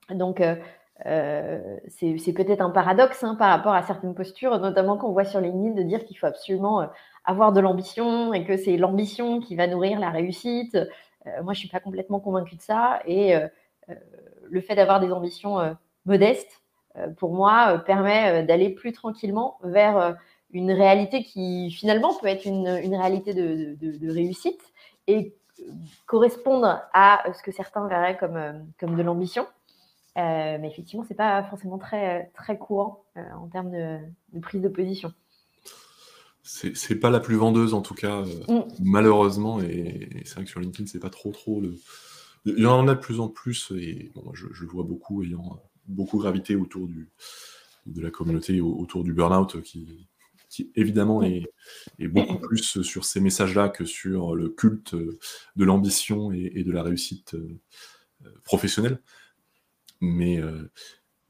Donc, c'est peut-être un paradoxe hein, par rapport à certaines postures, notamment qu'on voit sur LinkedIn de dire qu'il faut absolument avoir de l'ambition et que c'est l'ambition qui va nourrir la réussite. moi, je ne suis pas complètement convaincue de ça. Et le fait d'avoir des ambitions modestes, pour moi, permet d'aller plus tranquillement vers une réalité qui finalement peut être une, réalité de, réussite et correspondre à ce que certains verraient comme, euh, comme de l'ambition. Euh, mais effectivement, ce n'est pas forcément très, très courant euh, en termes de, prise de position.
C'est pas la plus vendeuse en tout cas, mm. malheureusement. Et, c'est vrai que sur LinkedIn, c'est pas trop trop le. Il y en a de plus en plus, et bon, je, je, le vois beaucoup ayant beaucoup gravité autour du, de la communauté, autour du burn-out qui, qui évidemment est, beaucoup plus sur ces messages-là que sur le culte de l'ambition et, de la réussite euh, professionnelle. Mais, euh,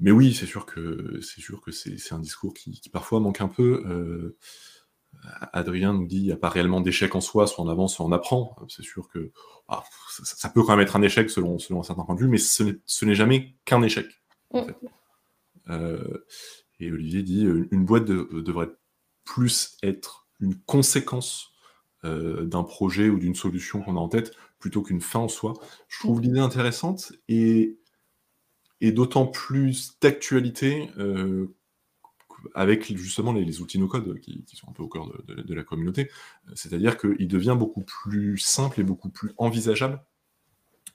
mais oui, c'est sûr que c'est sûr que c'est un discours qui, parfois manque un peu. Euh, Adrien nous dit il n'y a pas réellement d'échec en soi, soit on avance, soit on apprend. C'est sûr que ah, ça, peut quand même être un échec selon, selon un certain point de vue, mais ce n'est jamais qu'un échec. et Olivier dit une boîte devrait plus être une conséquence euh, d'un projet ou d'une solution qu'on a en tête plutôt qu'une fin en soi. Je trouve l'idée intéressante et, et d'autant plus d'actualité euh, avec justement les, outils no-code qui, sont un peu au cœur de, la communauté. C'est-à-dire qu'il devient beaucoup plus simple et beaucoup plus envisageable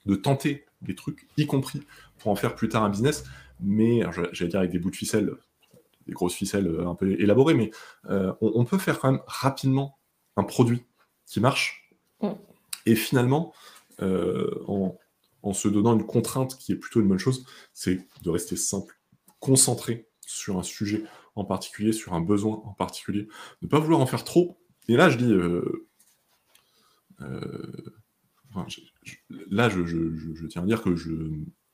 de tenter des trucs, y compris pour en faire plus tard un business, mais j'allais dire avec des bouts de ficelle, des grosses ficelles euh, un peu élaborées, mais euh, on, peut faire quand même rapidement un produit qui marche. Mm. Et finalement, euh, en, se donnant une contrainte qui est plutôt une bonne chose, c'est de rester simple, concentré sur un sujet en particulier, sur un besoin en particulier, ne pas vouloir en faire trop. Et là, je dis, là, je, tiens à dire que je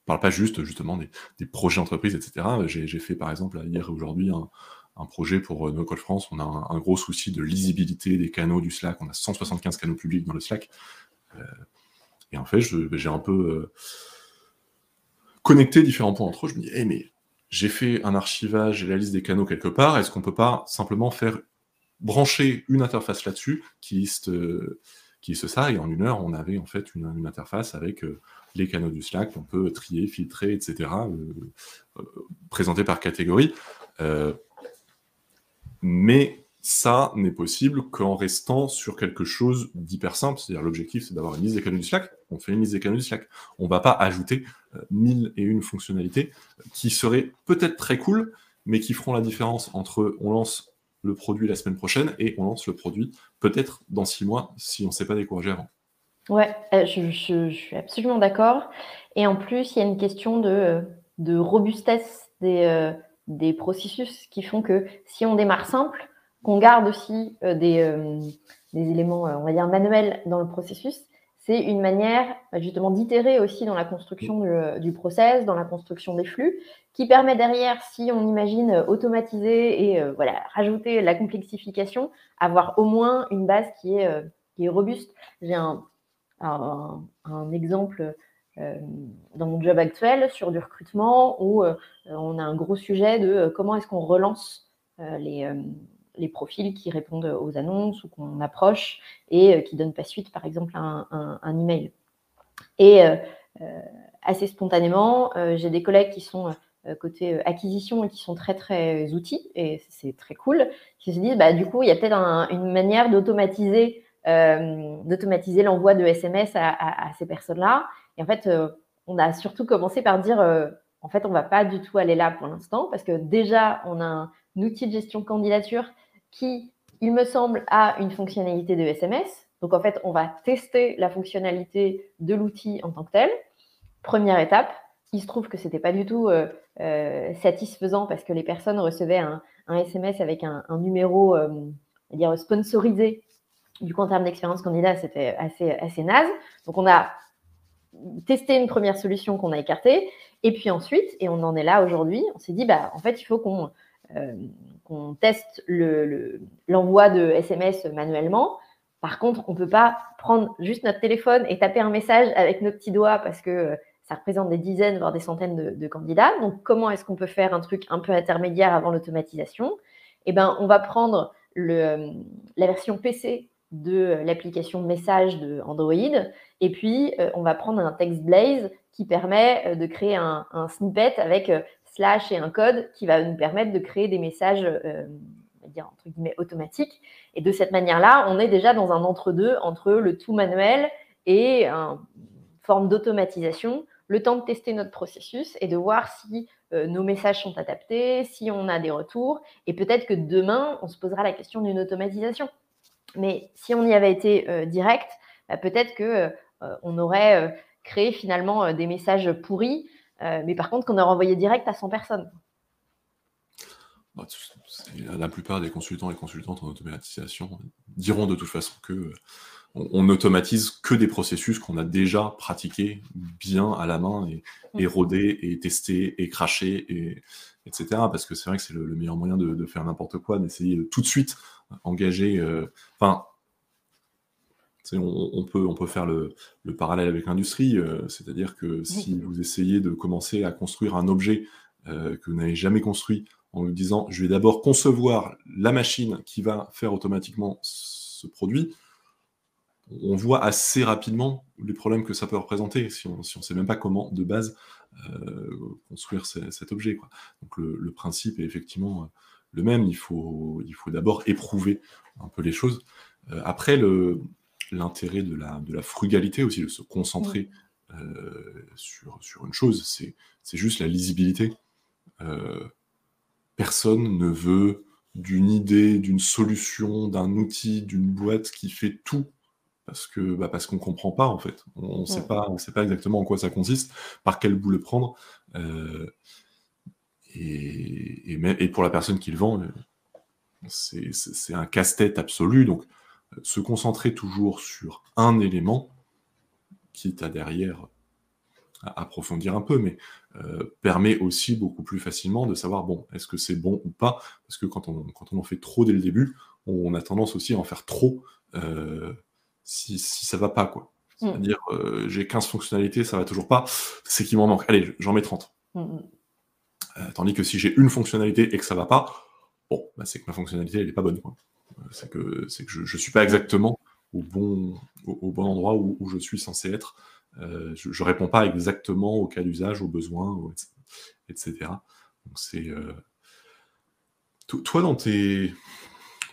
parle pas juste justement des, projets d'entreprise, etc. J'ai fait par exemple hier et aujourd'hui un, projet pour euh, No Code France. On a un, gros souci de lisibilité des canaux du Slack. On a 175 canaux publics dans le Slack. Euh, et en fait, j'ai un peu euh, connecté différents points entre eux. Je me dis, mais j'ai fait un archivage et la liste des canaux quelque part. Est-ce qu'on peut pas simplement faire brancher une interface là-dessus qui liste, qui liste ça Et en une heure, on avait en fait une, interface avec les canaux du Slack on peut trier, filtrer, etc., euh, euh, par catégorie. Euh, mais ça n'est possible qu'en restant sur quelque chose d'hyper simple. C'est-à-dire l'objectif, c'est d'avoir une liste des canaux du Slack. On fait une liste des canaux du Slack. On ne va pas ajouter mille et une fonctionnalités qui seraient peut-être très cool, mais qui feront la différence entre on lance le produit la semaine prochaine et on lance le produit peut-être dans six mois si on ne s'est pas découragé avant.
Ouais, euh, je, suis absolument d'accord. Et en plus, il y a une question de, de robustesse des, euh, des processus qui font que si on démarre simple, qu'on garde aussi euh, des, des éléments, on va dire, manuels dans le processus, c'est une manière bah, justement d'itérer aussi dans la construction du, process, dans la construction des flux, qui permet derrière, si on imagine automatiser et voilà, rajouter la complexification, avoir au moins une base qui est, est robuste. J'ai un, exemple euh, dans mon job actuel sur du recrutement où euh, on a un gros sujet de euh, comment est-ce qu'on relance les, les, profils qui répondent aux annonces ou qu'on approche et qui ne donnent pas suite, par exemple, à un, email. Et assez spontanément, j'ai des collègues qui sont côté acquisition et qui sont très très outils et c'est très cool qui se disent bah du coup il y a peut-être une manière d'automatiser euh, d'automatiser l'envoi de SMS à, ces personnes-là. Et en fait, euh, on a surtout commencé par dire, euh, en fait, on va pas du tout aller là pour l'instant, parce que déjà, on a un outil de gestion candidature qui, il me semble, a une fonctionnalité de SMS. Donc, en fait, on va tester la fonctionnalité de l'outil en tant que tel. Première étape. Il se trouve que c'était pas du tout satisfaisant parce que les personnes recevaient un, SMS avec un, numéro dire sponsorisé du coup, en termes d'expérience candidat, c'était assez, assez naze. Donc, on a testé une première solution qu'on a écartée. Et puis ensuite, et on en est là aujourd'hui, on s'est dit, bah, en fait, il faut qu'on euh, teste l'envoi de SMS manuellement. Par contre, on ne peut pas prendre juste notre téléphone et taper un message avec nos petits doigts parce que ça représente des dizaines, voire des centaines de, candidats. Donc, comment est-ce qu'on peut faire un truc un peu intermédiaire avant l'automatisation? Eh bien, on va prendre le, la version PC de l'application message de Android, et puis on va prendre un text Blaze qui permet de créer un, un snippet avec slash et un code qui va nous permettre de créer des messages, euh, dire entre guillemets, automatiques. Et de cette manière-là, on est déjà dans un entre-deux entre le tout manuel et une forme d'automatisation, le temps de tester notre processus et de voir si euh, nos messages sont adaptés, si on a des retours. Et peut-être que demain, on se posera la question d'une automatisation. Mais si on y avait été euh, direct, bah, peut-être que on aurait créé finalement des messages pourris mais par contre, qu'on a renvoyé direct à 100 personnes.
Bah, la plupart des consultants et consultantes en automatisation diront de toute façon que euh, on n'automatise que des processus qu'on a déjà pratiqués bien à la main et, et rodés et testés et crachés et etc. Parce que c'est vrai que c'est le, meilleur moyen de, faire n'importe quoi, d'essayer de tout de suite engager. Euh, on, peut, on peut faire le, parallèle avec l'industrie, euh, c'est-à-dire que si vous essayez de commencer à construire un objet euh, que vous n'avez jamais construit en vous disant je vais d'abord concevoir la machine qui va faire automatiquement ce produit, on voit assez rapidement les problèmes que ça peut représenter si on ne sait même pas comment de base euh, construire cet objet. Donc le, principe est effectivement le même, il faut, il faut d'abord éprouver un peu les choses. après, le, l'intérêt de la, de la frugalité aussi, de se concentrer euh, sur, sur une chose, c'est juste la lisibilité. Euh, personne ne veut d'une idée, d'une solution, d'un outil, d'une boîte qui fait tout parce que bah parce qu'on comprend pas en fait. On ne sait pas, on sait pas exactement en quoi ça consiste, par quel bout le prendre. Euh, et, et, et, pour la personne qui le vend, c'est un casse-tête absolu. Donc se concentrer toujours sur un élément, quitte à derrière approfondir un peu, mais euh, permet aussi beaucoup plus facilement de savoir, bon, est-ce que c'est bon ou pas? Parce que quand on, quand on en fait trop dès le début, on a tendance aussi à en faire trop euh, si, si ça va pas, quoi. Mm. C'est-à-dire, euh, j'ai 15 fonctionnalités, ça va toujours pas, c'est qu'il m'en manque. Allez, j'en mets 30. Mm, mm. tandis que si j'ai une fonctionnalité et que ça va pas, bon, bah, c'est que ma fonctionnalité, elle est pas bonne, quoi c'est que, je ne suis pas exactement au bon, endroit où, je suis censé être. Euh, je ne réponds pas exactement au cas d'usage, aux besoins, etc. Euh, toi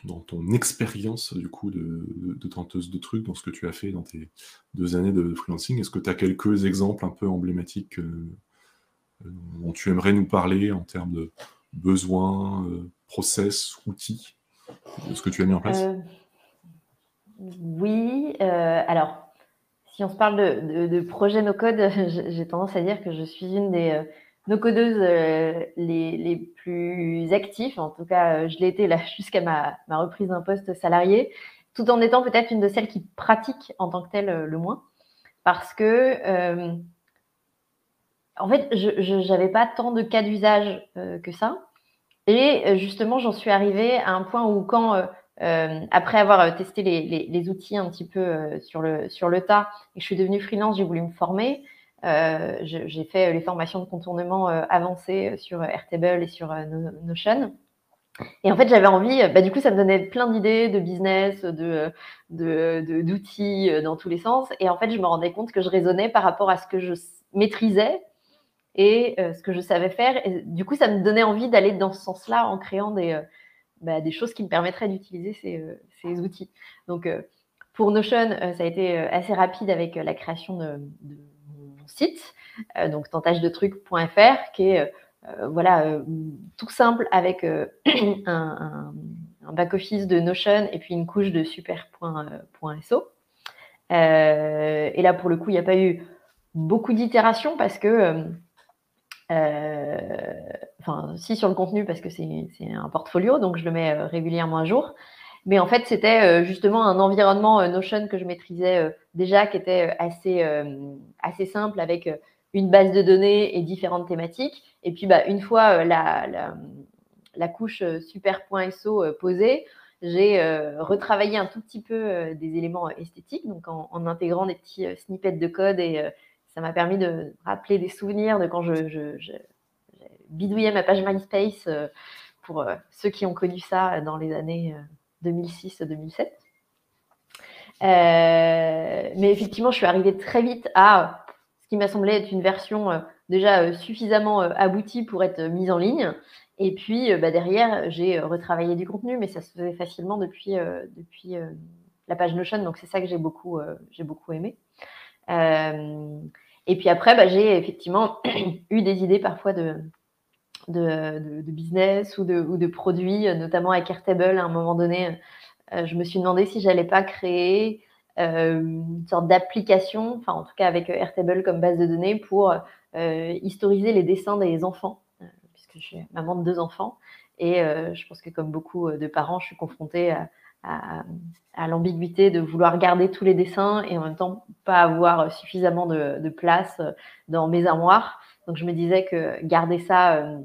dans ton expérience de, tenteuse de trucs, dans ce que tu as fait dans tes deux années de freelancing, est-ce que tu as quelques exemples un peu emblématiques euh, dont tu aimerais nous parler en termes de besoins, process, outils? Ce que tu as mis en place euh,
Oui. Euh, alors, si on se parle de, projet no-code, j'ai tendance à dire que je suis une des euh, no-codeuses les, plus actives. En tout cas, je l'ai été jusqu'à ma, reprise d'un poste salarié, tout en étant peut-être une de celles qui pratiquent en tant que telle le moins. Parce que, en fait, je n'avais pas tant de cas d'usage que ça. Et euh, justement, j'en suis arrivée à un point où quand, euh, euh, après avoir testé les, outils un petit peu sur, le, sur le tas et je suis devenue freelance, j'ai voulu me former. j'ai fait les formations de contournement avancées sur Airtable et sur Notion. Et en fait, j'avais envie, bah, du coup, ça me donnait plein d'idées de business, de, d'outils dans tous les sens. Et en fait, je me rendais compte que je raisonnais par rapport à ce que je maîtrisais et euh, ce que je savais faire. Et du coup, ça me donnait envie d'aller dans ce sens-là en créant des, euh, bah, des choses qui me permettraient d'utiliser ces, euh, outils. Donc, pour Notion, ça a été assez rapide avec la création de, mon site, donc tentagedetrucs.fr, qui est voilà, tout simple avec un, back-office de Notion et puis une couche de super.so. et là, pour le coup, il n'y a pas eu beaucoup d'itérations parce que enfin, si sur le contenu parce que c'est un portfolio, donc je le mets euh, régulièrement à jour. Mais en fait, c'était euh, justement un environnement Notion que je maîtrisais déjà, qui était assez, assez simple avec une base de données et différentes thématiques. Et puis, bah, une fois la, la, la, couche super.so posée, j'ai retravaillé un tout petit peu des éléments esthétiques, donc en, intégrant des petits snippets de code et ça m'a permis de rappeler des souvenirs de quand je, bidouillais ma page MySpace pour ceux qui ont connu ça dans les années 2006-2007. mais effectivement, je suis arrivée très vite à ce qui m'a semblé être une version déjà suffisamment aboutie pour être mise en ligne. Et puis bah, derrière, j'ai retravaillé du contenu, mais ça se faisait facilement depuis, depuis la page Notion. Donc c'est ça que j'ai beaucoup, j'ai beaucoup aimé. Et puis après, bah, j'ai effectivement eu des idées parfois de, business ou de, ou de, produits, notamment avec Airtable. À un moment donné, je me suis demandé si j'allais pas créer une sorte d'application, enfin en tout cas avec Airtable comme base de données pour historiser les dessins des enfants, puisque je suis maman de deux enfants. Et je pense que comme beaucoup de parents, je suis confrontée à, à, l'ambiguïté de vouloir garder tous les dessins et en même temps pas avoir suffisamment de, place dans mes armoires. Donc je me disais que garder ça euh,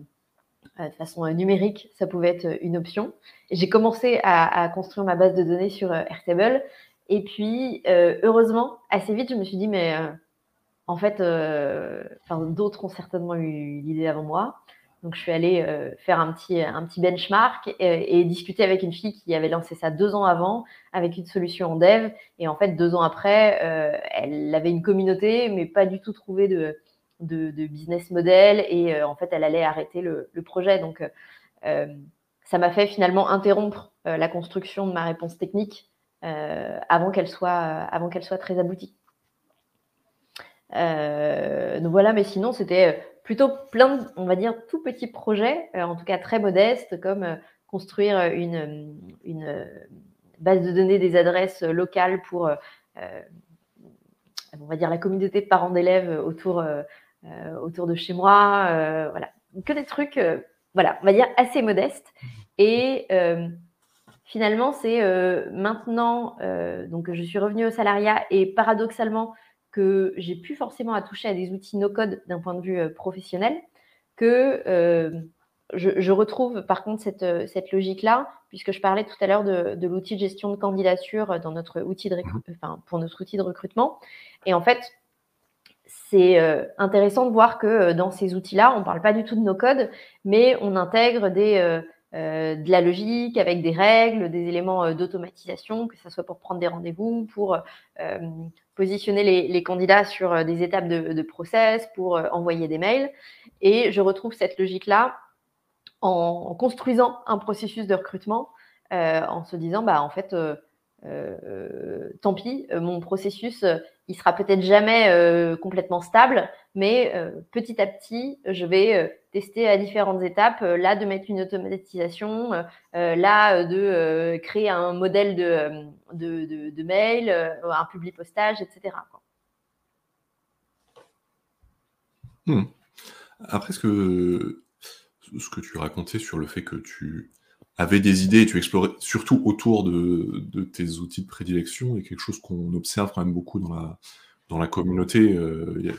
de façon numérique, ça pouvait être une option. J'ai commencé à, construire ma base de données sur euh, Airtable. Et puis, euh, heureusement, assez vite, je me suis dit, mais en fait, d'autres ont certainement eu l'idée avant moi. Donc, je suis allée euh, faire un petit, un petit benchmark et, discuter avec une fille qui avait lancé ça deux ans avant avec une solution en dev. Et en fait, deux ans après, euh, elle avait une communauté, mais pas du tout trouvé de, de, business model. Et euh, en fait, elle allait arrêter le, projet. Donc, ça m'a fait finalement interrompre la construction de ma réponse technique avant qu'elle soit, avant qu'elle soit très aboutie. donc voilà, mais sinon, c'était plutôt plein, de, on va dire, tout petits projets, euh, en tout cas très modestes, comme euh, construire une, une, base de données des adresses locales pour, euh, on va dire, la communauté de parents d'élèves autour, autour de chez moi. voilà, que des trucs, voilà, on va dire, assez modestes. Et finalement, c'est maintenant, donc je suis revenue au salariat et paradoxalement, que j'ai plus forcément à toucher à des outils no-code d'un point de vue euh, professionnel, que euh, je, retrouve par contre cette, euh, cette logique-là, puisque je parlais tout à l'heure de, l'outil de gestion de candidature dans notre outil de mhm. enfin, pour notre outil de recrutement. Et en fait, c'est intéressant de voir que dans ces outils-là, on ne parle pas du tout de no-code, mais on intègre des, de la logique avec des règles, des éléments d'automatisation, que ce soit pour prendre des rendez-vous, pour positionner les, candidats sur euh, des étapes de, process pour euh, envoyer des mails. Et je retrouve cette logique-là en, construisant un processus de recrutement, euh, en se disant, bah, en fait, tant pis, mon processus, il sera peut-être jamais complètement stable, mais petit à petit, je vais tester à différentes étapes, là de mettre une automatisation, là de créer un modèle de, de, mail, un public postage, etc.
Hmm. Après, ce que, ce que tu racontais sur le fait que tu avais des idées et tu explorais surtout autour de, tes outils de prédilection, et quelque chose qu'on observe quand même beaucoup dans la, dans la communauté, euh,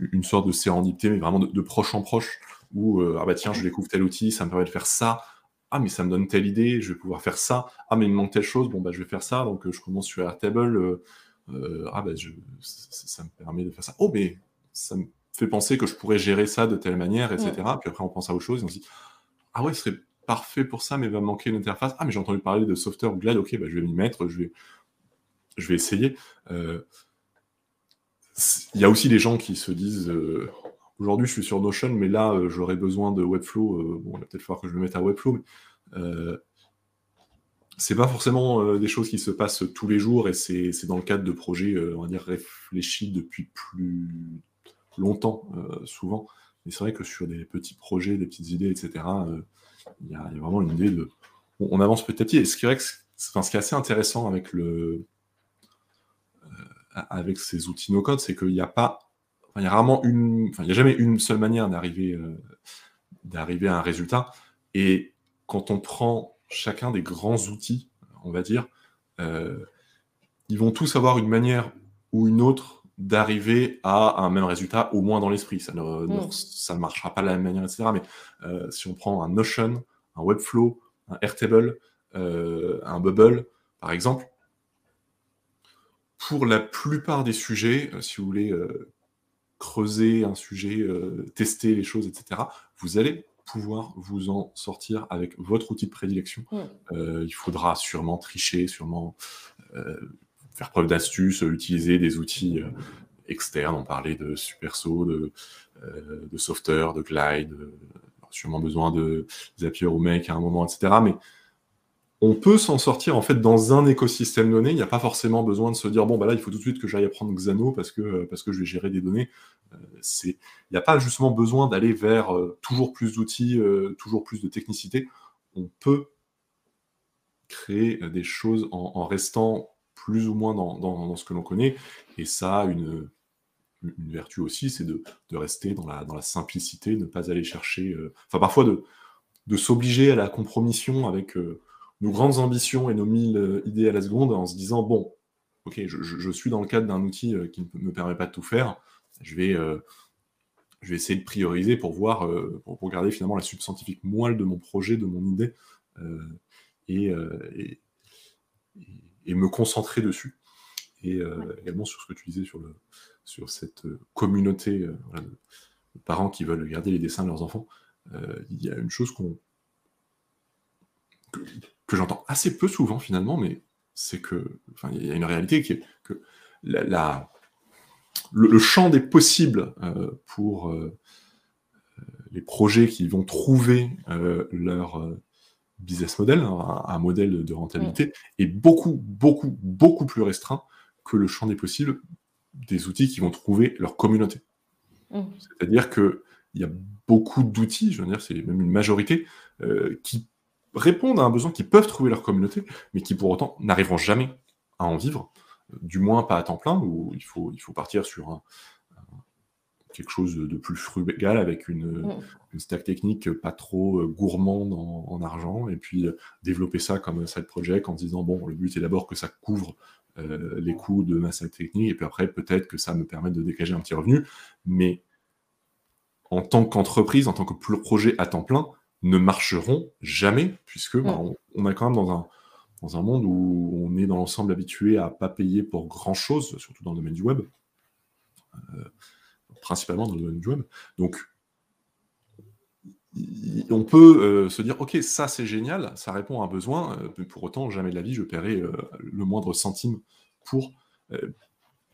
une sorte de sérendipité, mais vraiment de, proche en proche, où euh, ah bah tiens, je découvre tel outil, ça me permet de faire ça, ah mais ça me donne telle idée, je vais pouvoir faire ça, ah mais il me manque telle chose, bon bah je vais faire ça, donc euh, je commence sur Airtable, ah bah je, ça, me permet de faire ça, oh mais ça me fait penser que je pourrais gérer ça de telle manière, etc. Puis après on pense à autre chose et on se dit, ah ouais, ce serait parfait pour ça, mais il va me manquer une interface. Ah mais j'ai entendu parler de software ou Glad, ok, bah, je vais m'y mettre, je vais, je vais essayer. Il y a aussi des gens qui se disent euh, aujourd'hui je suis sur Notion, mais là euh, j'aurais besoin de Webflow. Euh, bon, il va peut-être falloir que je me mette à Webflow, mais c'est pas forcément des choses qui se passent tous les jours et c'est dans le cadre de projets, on va dire, réfléchis depuis plus longtemps, souvent. Mais c'est vrai que sur des petits projets, des petites idées, etc., il y, a vraiment une idée de. On, avance petit à petit. Et ce qui, est, enfin, ce qui est assez intéressant avec le, avec ces outils no-code, c'est qu'il n'y a pas, il y a rarement une, enfin, il n'y a jamais une seule manière d'arriver, euh, d'arriver à un résultat. Et quand on prend chacun des grands outils, on va dire, euh, ils vont tous avoir une manière ou une autre d'arriver à un même résultat, au moins dans l'esprit. Ça ne, mm. ça ne marchera pas de la même manière, etc. Mais euh, si on prend un Notion, un Webflow, un Airtable, un Bubble, par exemple, pour la plupart des sujets, si vous voulez, creuser un sujet, tester les choses, etc., vous allez pouvoir vous en sortir avec votre outil de prédilection. Mmh. il faudra sûrement tricher, sûrement faire preuve d'astuce, utiliser des outils externes. On parlait de Superso, de, de Softer, de Glide, sûrement besoin de Zapier ou Make à un moment, etc. Mais on peut s'en sortir en fait dans un écosystème donné. Il n'y a pas forcément besoin de se dire bon bah là il faut tout de suite que j'aille apprendre Xano parce que que je vais gérer des données. Euh, il n'y a pas justement besoin d'aller vers euh, toujours plus d'outils, euh, toujours plus de technicité. On peut créer des choses en, restant plus ou moins dans, ce que l'on connaît et ça une vertu aussi, c'est de, rester dans la, dans la simplicité, ne pas aller chercher, enfin parfois de, de s'obliger à la compromission avec nos grandes ambitions et nos mille euh, idées à la seconde en se disant bon, ok, je, suis dans le cadre d'un outil euh, qui ne me permet pas de tout faire, je vais, euh, je vais essayer de prioriser pour voir, pour regarder finalement la subscientifique moelle de mon projet, de mon idée, et, et, me concentrer dessus. Et également sur ce que tu disais sur, le, sur cette communauté de parents qui veulent garder les dessins de leurs enfants, il y a une chose qu'on que j'entends assez peu souvent finalement, mais c'est que, enfin, il y a une réalité qui est que la, le, champ des possibles euh, pour euh, les projets qui vont trouver euh, leur business model, hein, un, modèle de rentabilité, est beaucoup, beaucoup, beaucoup plus restreint que le champ des possibles des outils qui vont trouver leur communauté. Mm. C'est-à-dire qu'il y a beaucoup d'outils, je veux dire, c'est même une majorité, qui répondent à un besoin qui peuvent trouver leur communauté, mais qui pour autant n'arriveront jamais à en vivre, du moins pas à temps plein, où il faut, il faut partir sur un, quelque chose de plus frugal avec une, mm. une, stack technique pas trop euh, gourmande en, argent, et puis euh, développer ça comme un side project en disant bon, le but est d'abord que ça couvre euh, les coûts de ma stack technique, et puis après peut-être que ça me permet de dégager un petit revenu, mais en tant qu'entreprise, en tant que projet à temps plein, ne marcheront jamais, puisque bah, mm. on, est quand même dans un, dans un monde où on est dans l'ensemble habitué à pas payer pour grand-chose, surtout dans le domaine du web, euh, principalement dans le domaine du web. Donc, on peut euh, se dire, ok, ça c'est génial, ça répond à un besoin, euh, mais pour autant, jamais de la vie, je paierai le moindre centime pour.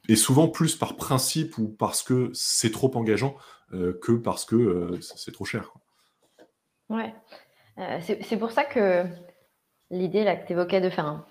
et souvent plus par principe ou parce que c'est trop engageant que parce que c'est trop cher.
Ouais. Euh, c'est pour ça que l'idée là que tu évoquais de faire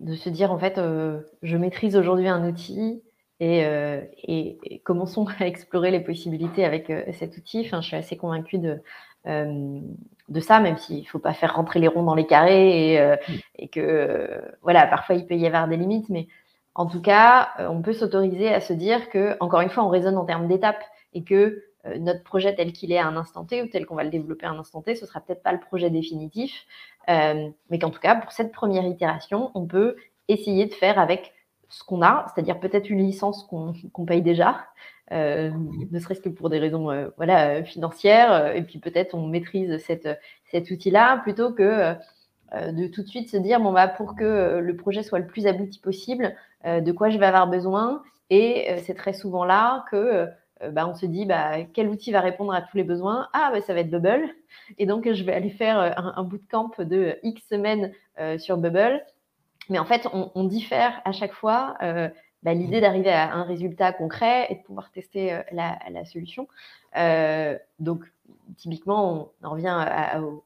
de se dire en fait euh, je maîtrise aujourd'hui un outil et, euh, et, commençons à explorer les possibilités avec cet outil. Enfin, je suis assez convaincue de, de ça, même s'il ne faut pas faire rentrer les ronds dans les carrés et, et que voilà, parfois il peut y avoir des limites, mais en tout cas, on peut s'autoriser à se dire que, encore une fois, on raisonne en termes d'étapes et que euh, notre projet tel qu'il est à un instant T ou tel qu'on va le développer à un instant T, ce sera peut-être pas le projet définitif, euh, mais qu'en tout cas, pour cette première itération, on peut essayer de faire avec ce qu'on a, c'est-à-dire peut-être une licence qu'on paye déjà, euh, ne serait-ce que pour des raisons voilà, financières, et puis peut-être on maîtrise cette, cet outil-là, plutôt que de tout de suite se dire, bon, bah, pour que le projet soit le plus abouti possible, de quoi je vais avoir besoin, et c'est très souvent là que bah, on se dit bah, quel outil va répondre à tous les besoins? Ah, bah, ça va être Bubble. Et donc, je vais aller faire euh, un, bootcamp de X semaines euh, sur Bubble. Mais en fait, on, diffère à chaque fois l'idée d'arriver à un résultat concret et de pouvoir tester la, solution. donc, typiquement, on en revient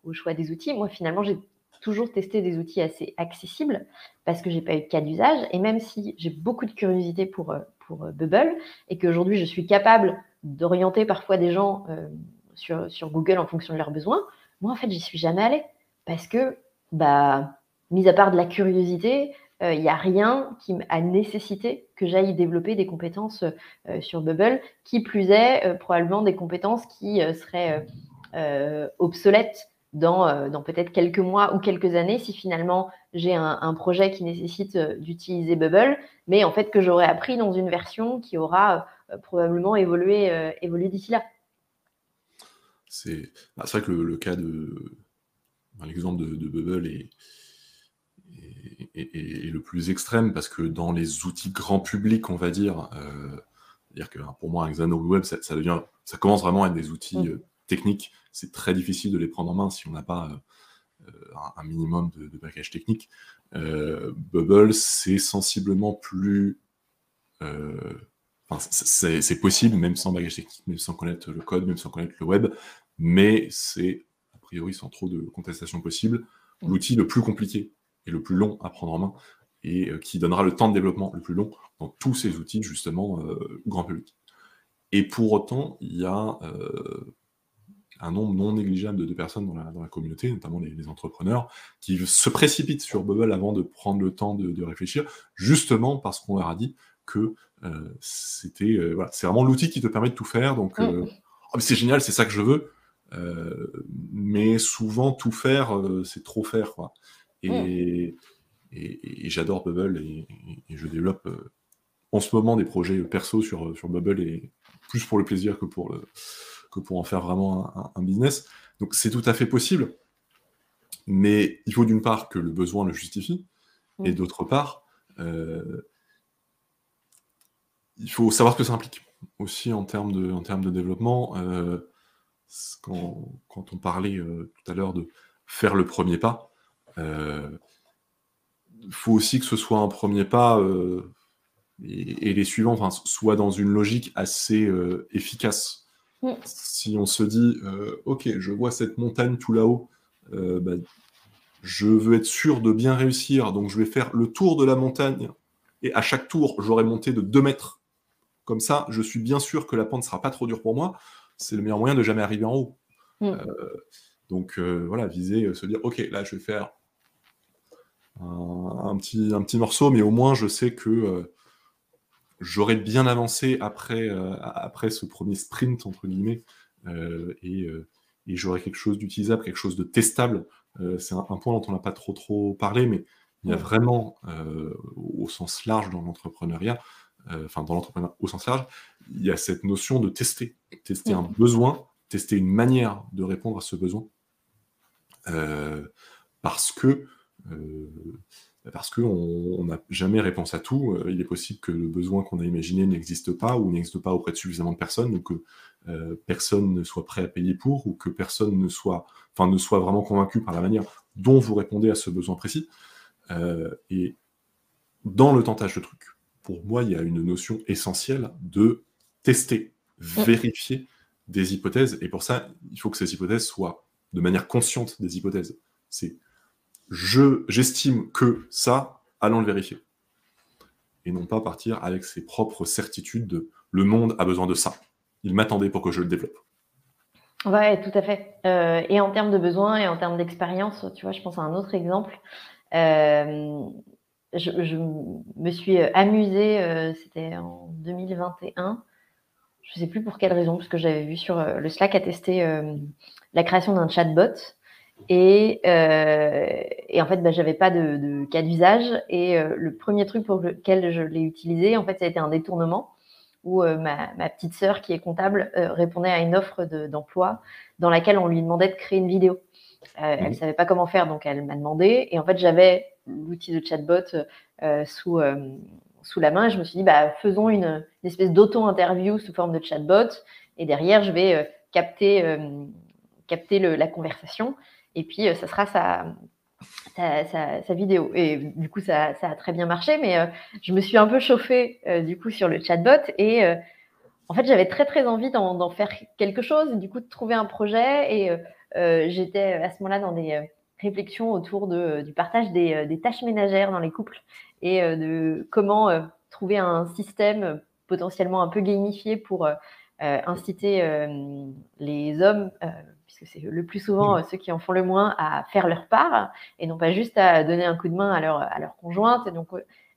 au, choix des outils. Moi, finalement, j'ai toujours testé des outils assez accessibles parce que j'ai pas eu de cas d'usage. Et même si j'ai beaucoup de curiosité pour, pour euh, Bubble et qu'aujourd'hui je suis capable d'orienter parfois des gens euh, sur, sur, Google en fonction de leurs besoins, moi en fait j'y suis jamais allée parce que, bah, mis à part de la curiosité, il euh, n'y a rien qui a nécessité que j'aille développer des compétences sur Bubble, qui plus est probablement des compétences qui seraient obsolètes dans, dans peut-être quelques mois ou quelques années si finalement j'ai un, projet qui nécessite euh, d'utiliser Bubble, mais en fait que j'aurais appris dans une version qui aura euh, probablement évolué, euh, évolué d'ici là.
C'est bah, vrai que le, cas de l'exemple de, Bubble est, est, le plus extrême parce que dans les outils grand public, on va dire, C'est-à-dire que pour moi, un Xano Web, ça, devient, ça commence vraiment à être des outils mm. techniques. C'est très difficile de les prendre en main si on n'a pas un, minimum de, de package technique. Bubble, c'est sensiblement plus c'est possible, même sans bagage technique, même sans connaître le code, même sans connaître le web, mais c'est, a priori, sans trop de contestation possible, mm. l'outil le plus compliqué et le plus long à prendre en main, et euh, qui donnera le temps de développement le plus long dans tous ces outils, justement, euh, grand public. Et pour autant, il y a euh, un nombre non négligeable de, personnes dans la, communauté, notamment les, entrepreneurs, qui se précipitent sur Bubble avant de prendre le temps de réfléchir, justement parce qu'on leur a dit que euh, c'était euh, voilà, c'est vraiment l'outil qui te permet de tout faire. Donc, euh, mm. oh, c'est génial, c'est ça que je veux. mais souvent, tout faire, c'est trop faire. Quoi. Et, mm. et, j'adore Bubble et, je développe en ce moment des projets perso sur, sur Bubble et plus pour le plaisir que pour, le, que pour en faire vraiment un, business. Donc c'est tout à fait possible, mais il faut d'une part que le besoin le justifie, et mm. d'autre part, il faut savoir ce que ça implique aussi en termes de, en termes de développement. Euh, quand, on parlait euh, tout à l'heure de faire le premier pas, il euh, faut aussi que ce soit un premier pas et, les suivants enfin, soient dans une logique assez efficace. Mm. Si on se dit, ok, je vois cette montagne tout là-haut, bah, je veux être sûr de bien réussir, donc je vais faire le tour de la montagne, et à chaque tour, j'aurai monté de 2 mètres comme ça, je suis bien sûr que la pente ne sera pas trop dure pour moi. C'est le meilleur moyen de jamais arriver en haut. Mm. Euh, donc euh, voilà, viser, euh, se dire, ok, là je vais faire un, petit, un petit morceau, mais au moins je sais que j'aurai bien avancé après, après ce premier sprint, entre guillemets, et, j'aurai quelque chose d'utilisable, quelque chose de testable. C'est un, point dont on n'a pas trop, trop parlé, mais il y a vraiment, au sens large dans l'entrepreneuriat, euh, enfin dans l'entrepreneuriat au sens large, il y a cette notion de tester, tester un besoin, tester une manière de répondre à ce besoin, euh, parce que euh, parce qu'on n'a jamais réponse à tout. il est possible que le besoin qu'on a imaginé n'existe pas ou n'existe pas auprès de suffisamment de personnes, ou que personne ne soit prêt à payer pour, ou que personne ne soit, enfin, ne soit vraiment convaincu par la manière dont vous répondez à ce besoin précis. et dans le tentage de trucs, pour moi, il y a une notion essentielle de tester, vérifier des hypothèses. Et pour ça, il faut que ces hypothèses soient de manière consciente des hypothèses. C'est je j'estime que ça, allons le vérifier. Et non pas partir avec ses propres certitudes de le monde a besoin de ça. Il m'attendait pour que je le développe.
Ouais, tout à fait. Euh, et en termes de besoins et en termes d'expérience, tu vois, je pense à un autre exemple. Euh, je, me suis amusée, euh, c'était en 2021, je ne sais plus pour quelle raison, parce que j'avais vu sur le Slack à tester la création d'un chatbot. Et, et, en fait, bah, j'avais pas de, cas d'usage. Et le premier truc pour lequel je l'ai utilisé, en fait, ça a été un détournement où ma, petite sœur, qui est comptable, répondait à une offre d'emploi dans laquelle on lui demandait de créer une vidéo. Elle ne savait pas comment faire, donc elle m'a demandé. Et en fait, j'avais l'outil de chatbot euh, sous, euh, sous la main. Et je me suis dit, bah, faisons une, espèce d'auto-interview sous forme de chatbot. Et derrière, je vais euh, capter, capter la conversation. Et puis, ça sera sa, vidéo. Et du coup, ça, a très bien marché, mais je me suis un peu chauffée du coup sur le chatbot et en fait, j'avais très très envie d'en faire quelque chose, du coup de trouver un projet et j'étais à ce moment-là dans des réflexion autour du partage des, euh, tâches ménagères dans les couples et euh, de comment euh, trouver un système potentiellement un peu gamifié pour inciter les hommes, puisque c'est le plus souvent ceux qui en font le moins, à faire leur part et non pas juste à donner un coup de main à leur, à leur conjointe. Et donc,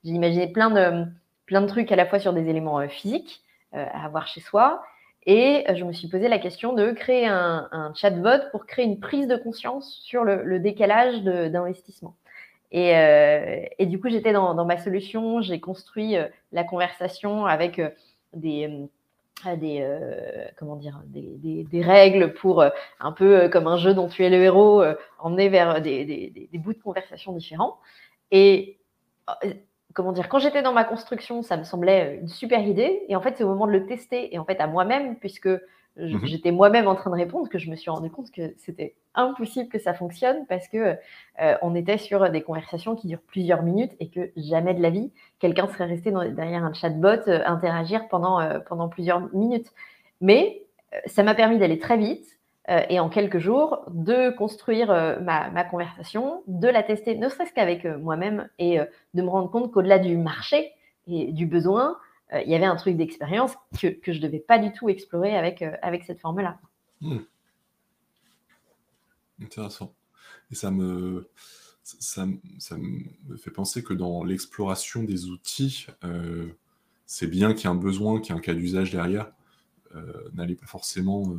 j'ai imaginé plein de, plein de trucs à la fois sur des éléments physiques à avoir chez soi et euh, je me suis posé la question de créer un, chatbot pour créer une prise de conscience sur le, décalage d'investissement. Euh, et, du coup, j'étais dans, ma solution, j'ai construit euh, la conversation avec des, des comment dire des, règles pour un peu comme un jeu dont tu es le héros, emmener vers des, bouts de conversation différents. Et comment dire, quand j'étais dans ma construction, ça me semblait une super idée. Et en fait, c'est au moment de le tester et en fait à moi-même, puisque j'étais moi-même en train de répondre que je me suis rendu compte que c'était impossible que ça fonctionne parce que euh, on était sur des conversations qui durent plusieurs minutes et que jamais de la vie quelqu'un serait resté derrière un chatbot euh, interagir pendant euh, pendant plusieurs minutes. Mais ça m'a permis d'aller très vite et en quelques jours de construire ma, ma, conversation, de la tester, ne serait-ce qu'avec moi-même et de me rendre compte qu'au-delà du marché et du besoin, euh, il y avait un truc d'expérience que, que je ne devais pas du tout explorer avec, euh, avec cette forme-là. Hmm.
Intéressant. Et ça me, ça, ça, me fait penser que dans l'exploration des outils, euh, c'est bien qu'il y ait un besoin, qu'il y ait un cas d'usage derrière. N'allez pas forcément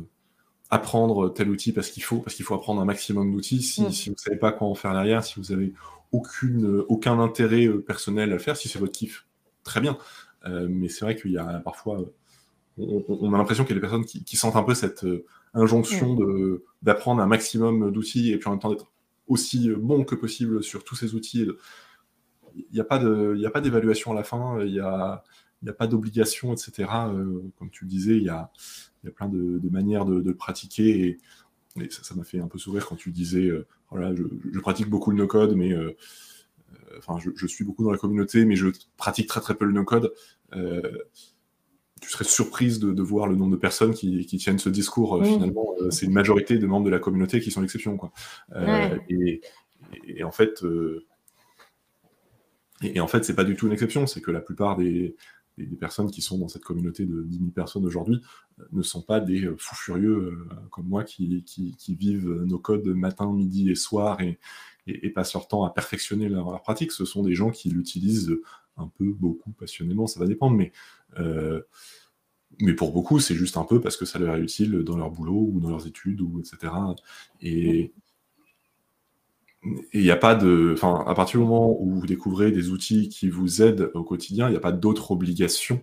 apprendre tel outil parce qu'il faut, parce qu'il faut apprendre un maximum d'outils. Si, hmm. si vous ne savez pas quoi en faire derrière, si vous avez aucune, aucun intérêt personnel à le faire, si c'est votre kiff, très bien. Euh, mais c'est vrai qu'il y a parfois, on, a l'impression qu'il y a des personnes qui, sentent un peu cette euh, injonction de d'apprendre un maximum d'outils et puis en même temps d'être aussi bon que possible sur tous ces outils. Il n'y a pas d'évaluation à la fin, il n'y a, a pas d'obligation, etc. Euh, comme tu le disais, il y a, y a plein de, manières de, de, pratiquer et, ça m'a fait un peu sourire quand tu disais, voilà, je, je, pratique beaucoup le no-code, mais enfin, je, suis beaucoup dans la communauté, mais je pratique très très peu le no-code. Euh, tu serais surprise de, voir le nombre de personnes qui, tiennent ce discours. Euh, finalement, euh, c'est une majorité de membres de la communauté qui sont l'exception. Quoi. Et, en fait, et, en fait, c'est pas du tout une exception. C'est que la plupart des, personnes qui sont dans cette communauté de 10 000 personnes aujourd'hui ne sont pas des fous furieux comme moi qui, qui, vivent nos codes matin, midi et soir et, et, passent leur temps à perfectionner leur, pratique. Ce sont des gens qui l'utilisent un peu, beaucoup, passionnément, ça va dépendre, mais, euh, mais pour beaucoup, c'est juste un peu parce que ça leur est utile dans leur boulot ou dans leurs études, ou etc. Et il n'y a pas de. Enfin, à partir du moment où vous découvrez des outils qui vous aident au quotidien, il n'y a pas d'autre obligation,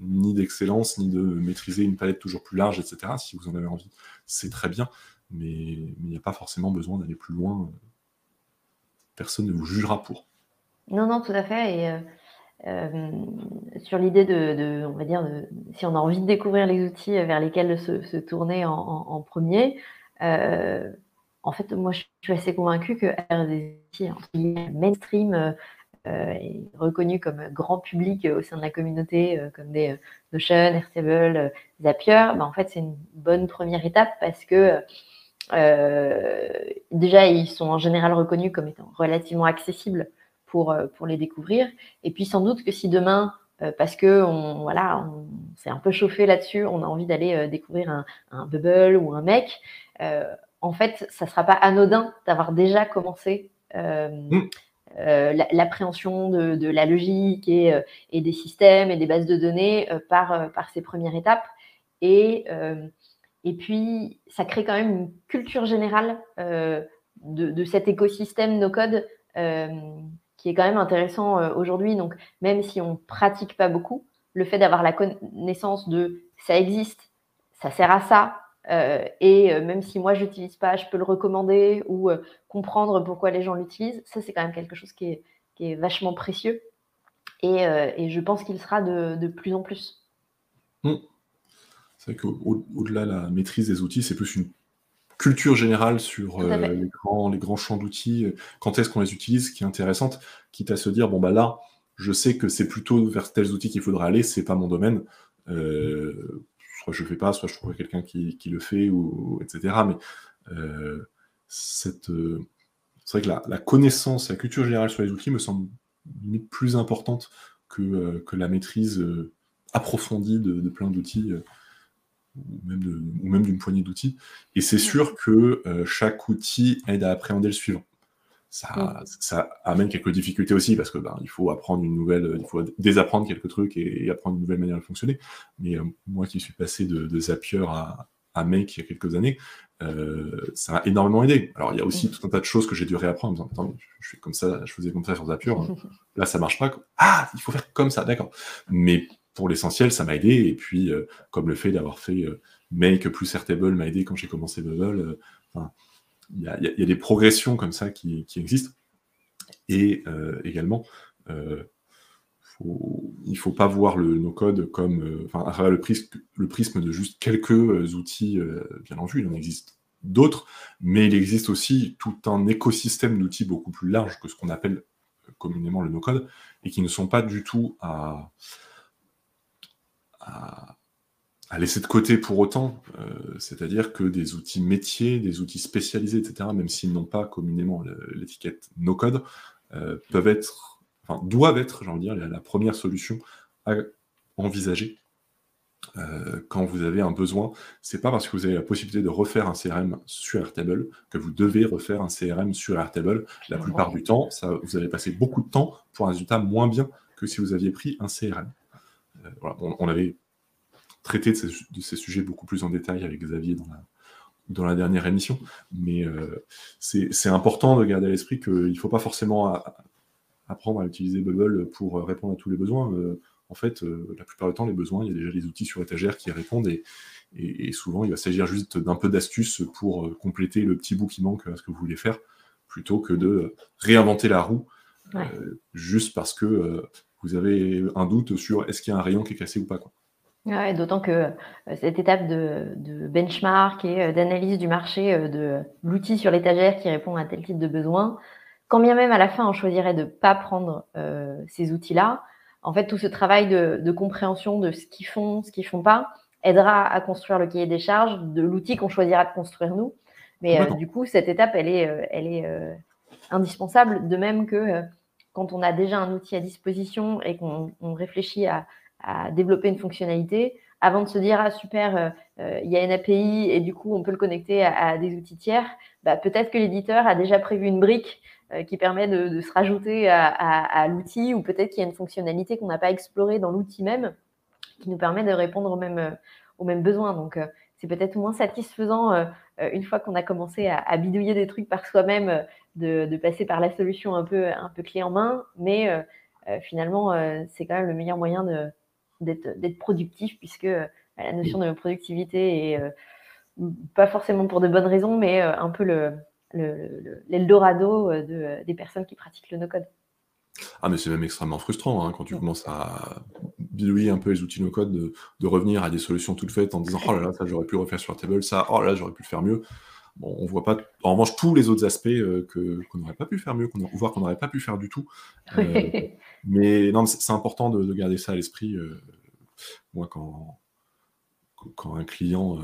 ni d'excellence, ni de maîtriser une palette toujours plus large, etc. Si vous en avez envie, c'est très bien, mais il n'y a pas forcément besoin d'aller plus loin personne ne vous jugera pour.
Non, non, tout à fait. Et euh, euh, sur l'idée de, on va dire, si on a envie de découvrir les outils vers lesquels se, tourner en, premier, euh, en fait, moi, je suis assez convaincue que outils mainstream est reconnu comme grand public au sein de la communauté, comme des Notion, Airtable, Zapier, ben, en fait, c'est une bonne première étape parce que euh, déjà, ils sont en général reconnus comme étant relativement accessibles pour, euh, pour les découvrir. Et puis sans doute que si demain, euh, parce que on, voilà, on s'est un peu chauffé là-dessus, on a envie d'aller découvrir un, un, Bubble ou un mec, en fait, ça ne sera pas anodin d'avoir déjà commencé mm. l'appréhension de, de, la logique et, et, des systèmes et des bases de données par, par ces premières étapes. Et et puis, ça crée quand même une culture générale euh, de, cet écosystème no-code euh, qui est quand même intéressant euh, aujourd'hui. Donc, même si on ne pratique pas beaucoup, le fait d'avoir la connaissance de ça existe, ça sert à ça, et même si moi je n'utilise pas, je peux le recommander ou comprendre pourquoi les gens l'utilisent, ça c'est quand même quelque chose qui est, vachement précieux. Et, je pense qu'il sera de, plus en plus.
Mmh. C'est vrai qu'au-delà de la maîtrise des outils, c'est plus une culture générale sur euh, les, grands, les grands champs d'outils, quand est-ce qu'on les utilise, qui est intéressante, quitte à se dire, bon bah là, je sais que c'est plutôt vers tels outils qu'il faudrait aller, c'est pas mon domaine. Euh, soit je ne fais pas, soit je trouverai quelqu'un qui, le fait, ou, etc. Mais euh, c'est vrai que la, connaissance, la culture générale sur les outils me semble plus importante que, que la maîtrise approfondie de plein d'outils ou même d'une poignée d'outils. Et c'est sûr que euh, chaque outil aide à appréhender le suivant. Ça, ça amène quelques difficultés aussi parce que ben, il faut apprendre une nouvelle, il faut désapprendre quelques trucs et, apprendre une nouvelle manière de fonctionner. Mais euh, moi qui suis passé de, Zapier à, à Make il y a quelques années, euh, ça m'a énormément aidé. Alors il y a aussi tout un tas de choses que j'ai dû réapprendre en disant, attends, je fais comme ça, je faisais comme ça sur Zapier, là ça marche pas. Ah, il faut faire comme ça, d'accord. Mais pour l'essentiel, ça m'a aidé. Et puis, euh, comme le fait d'avoir fait euh, Make plus Airtable m'a aidé quand j'ai commencé Bubble. Euh, il y, a des progressions comme ça qui, existent. Et également, il ne faut pas voir le no-code comme, enfin, le prisme, le prisme de juste quelques outils, bien en vue, il en existe d'autres, mais il existe aussi tout un écosystème d'outils beaucoup plus large que ce qu'on appelle communément le no-code, et qui ne sont pas du tout à, à, laisser de côté pour autant. Euh, c'est-à-dire que des outils métiers, des outils spécialisés, etc., même s'ils n'ont pas communément l'étiquette no-code, euh, peuvent être, enfin, doivent être, j'ai envie de dire, la première solution à envisager euh, quand vous avez un besoin, c'est pas parce que vous avez la possibilité de refaire un CRM sur Airtable que vous devez refaire un CRM sur Airtable. La plupart du temps, ça, vous allez passer beaucoup de temps pour un résultat moins bien que si vous aviez pris un CRM. Euh, on, avait traité de ces, sujets beaucoup plus en détail avec Xavier dans la, dans la dernière émission, mais euh, c'est important de garder à l'esprit qu'il ne faut pas forcément apprendre à utiliser Bubble pour répondre à tous les besoins. En fait, euh, la plupart du temps, les besoins, il y a déjà des outils sur étagère qui répondent et, souvent, il va s'agir juste d'un peu d'astuces pour euh, compléter le petit bout qui manque à ce que vous voulez faire, plutôt que de réinventer la roue euh, juste parce que vous avez un doute sur est-ce qu'il y a un rayon qui est cassé ou pas.
D'autant que cette étape de, benchmark et d'analyse du marché de l'outil sur l'étagère qui répond à tel type de besoin, quand bien même à la fin on choisirait de ne pas prendre ces outils-là, en fait, tout ce travail de, compréhension de ce qu'ils font, ce qu'ils font pas, aidera à construire le cahier des charges de l'outil qu'on choisira de construire nous. Mais euh, du coup, cette étape, elle est, euh, elle est euh, indispensable, de même que quand on a déjà un outil à disposition et qu'on réfléchit à, développer une fonctionnalité, avant de se dire ah super, il y a une API et du coup on peut le connecter à, des outils tiers, bah, peut-être que l'éditeur a déjà prévu une brique euh, qui permet de, se rajouter à, l'outil ou peut-être qu'il y a une fonctionnalité qu'on n'a pas explorée dans l'outil même qui nous permet de répondre aux mêmes, euh, besoins. Donc, euh, c'est peut-être moins satisfaisant une fois qu'on a commencé à, bidouiller des trucs par soi-même de, passer par la solution un peu, un peu clé en main, mais finalement, c'est quand même le meilleur moyen d'être productif puisque la notion de productivité est pas forcément pour de bonnes raisons, mais un peu le, l'Eldorado euh, de, euh, des personnes qui pratiquent le no-code.
Ah, mais c'est même extrêmement frustrant hein, quand tu commences à bidouiller un peu les outils no-code, de, revenir à des solutions toutes faites en disant Oh là là, ça j'aurais pu refaire sur la table, ça, oh là là, j'aurais pu le faire mieux. Bon, on voit pas, en revanche, tous les autres aspects euh, que, qu'on n'aurait pas pu faire mieux, qu'on, voire qu'on n'aurait pas pu faire du tout. mais non, c'est, important de, garder ça à l'esprit. moi, quand, quand un client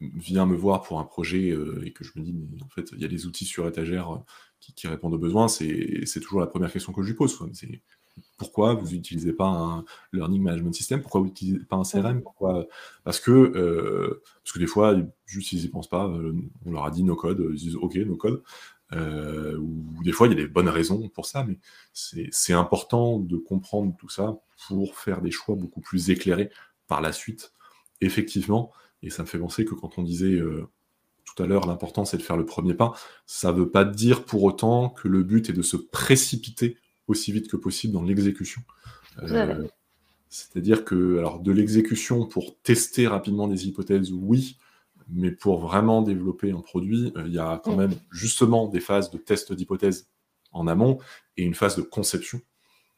vient me voir pour un projet euh, et que je me dis, mais en fait, il y a des outils sur étagère euh, qui, répondent aux besoins, c'est toujours la première question que je lui pose. C'est pourquoi vous n'utilisez pas un learning management system? Pourquoi vous n'utilisez pas un CRM pourquoi parce, que, euh, parce que des fois, juste ils n'y pensent pas, on leur a dit no code, ils disent ok, no code. ou des fois, il y a des bonnes raisons pour ça, mais c'est important de comprendre tout ça pour faire des choix beaucoup plus éclairés par la suite. Effectivement, et ça me fait penser que quand on disait euh, tout à l'heure, l'important c'est de faire le premier pas, ça ne veut pas dire pour autant que le but est de se précipiter aussi vite que possible dans l'exécution. Euh, c'est-à-dire que, alors, de l'exécution pour tester rapidement des hypothèses, oui, mais pour vraiment développer un produit, euh, il y a quand même justement des phases de test d'hypothèses en amont et une phase de conception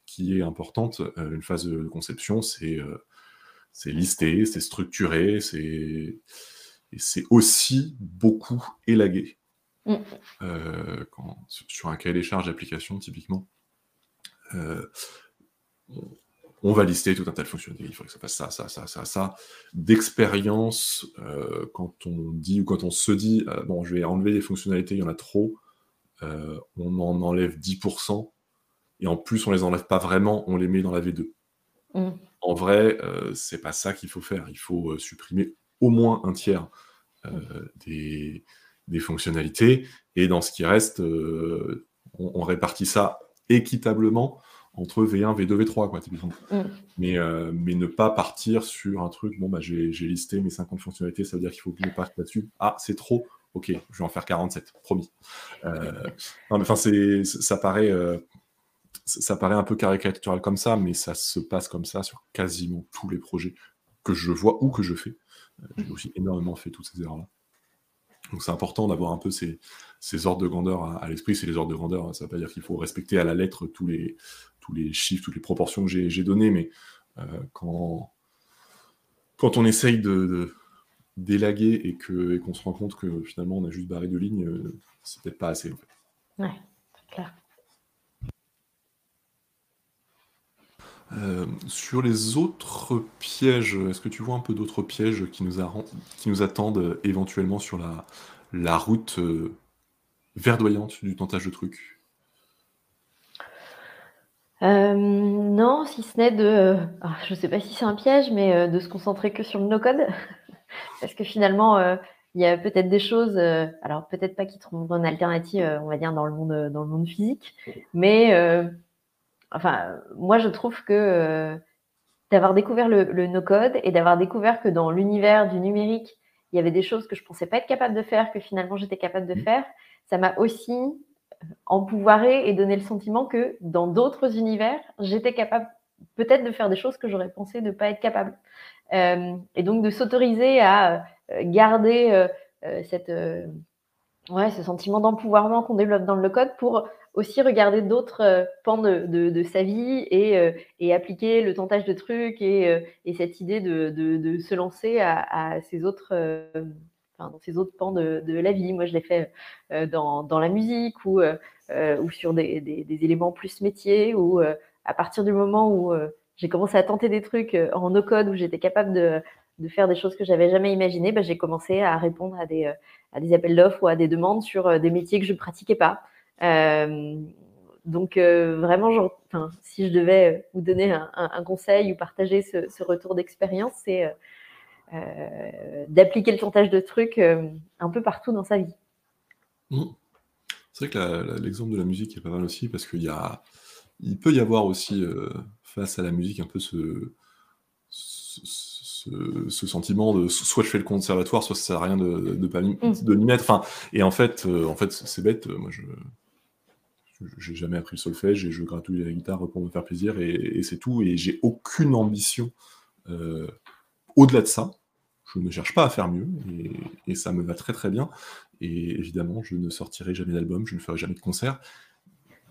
qui est importante. une phase de conception, c'est c'est listé, c'est structuré, c'est c'est aussi beaucoup élagué. Mm. Euh, sur un cahier des charges d'application, typiquement, euh, on va lister tout un tas de fonctionnalités. Il faudrait que ça fasse ça, ça, ça, ça, ça. D'expérience, euh, quand on dit ou quand on se dit, bon, je vais enlever des fonctionnalités, il y en a trop, on en enlève 10%, et en plus, on les enlève pas vraiment, on les met dans la V2. Mm. En vrai, euh, c'est pas ça qu'il faut faire. Il faut euh, supprimer au moins un tiers euh, des, fonctionnalités. Et dans ce qui reste, on, répartit ça équitablement entre V1, V2, V3, quoi, mm. Mais, mais ne pas partir sur un truc, bon, bah, j'ai listé mes 50 fonctionnalités, ça veut dire qu'il faut que je parte là-dessus. Ah, c'est trop, ok, je vais en faire 47, promis. non, mais enfin, ça paraît ça paraît un peu caricatural comme ça, mais ça se passe comme ça sur quasiment tous les projets que je vois ou que je fais. Euh, j'ai aussi énormément fait toutes ces erreurs-là. Donc c'est important d'avoir un peu ces, ordres de grandeur à, l'esprit. C'est les ordres de grandeur, ça ne veut pas dire qu'il faut respecter à la lettre tous les, tous les chiffres, toutes les proportions que j'ai données, mais quand, quand on essaye de, d'élaguer et qu'on et se rend compte que finalement on a juste barré deux lignes, c'est peut-être pas assez en fait.
Ouais, clair.
Euh, sur les autres pièges, est-ce que tu vois un peu d'autres pièges qui nous, attendent euh, éventuellement sur la, la route euh, verdoyante du tentage de trucs?
Non, si ce n'est de. Ah, je ne sais pas si c'est un piège, mais de se concentrer que sur le no-code. Parce que finalement, il y a peut-être des choses, alors peut-être pas qui trouveront une alternative, on va dire, dans le monde, dans le monde physique, mais enfin, moi, je trouve que euh, d'avoir découvert le, no-code et d'avoir découvert que dans l'univers du numérique, il y avait des choses que je ne pensais pas être capable de faire, que finalement j'étais capable de mmh. faire, ça m'a aussi euh, empouvoiré et donné le sentiment que dans d'autres univers, j'étais capable peut-être de faire des choses que j'aurais pensé ne pas être capable. Euh, et donc de s'autoriser à garder cette, ouais, ce sentiment d'empouvoirment qu'on développe dans le code pour aussi regarder d'autres euh, pans de, sa vie et, euh, et, appliquer le tentage de trucs et, euh, et cette idée de, se lancer à, ces autres, dans ces autres pans de, la vie. Moi, je l'ai fait dans, la musique ou, sur des, éléments plus métiers ou à partir du moment où j'ai commencé à tenter des trucs en no-code où j'étais capable de, faire des choses que j'avais jamais imaginées, bah, j'ai commencé à répondre à des, appels d'offres ou à des demandes sur des métiers que je pratiquais pas. Euh, donc euh, vraiment, si je devais vous donner un, conseil ou partager ce, retour d'expérience, c'est euh, d'appliquer le chantage de trucs un peu partout dans sa vie.
Mmh. C'est vrai que l'exemple de la musique est pas mal aussi parce qu'il y a, il peut y avoir aussi face à la musique un peu ce, ce, sentiment de soit je fais le conservatoire, soit ça sert à rien de de mmh. de m'y mettre. Enfin, et en fait, en fait, c'est bête. Moi, je j'ai jamais appris le solfège et je gratouille la guitare pour me faire plaisir et, c'est tout. Et j'ai aucune ambition euh, au-delà de ça. Je ne cherche pas à faire mieux et, ça me va très très bien. Et évidemment, je ne sortirai jamais d'album, je ne ferai jamais de concert.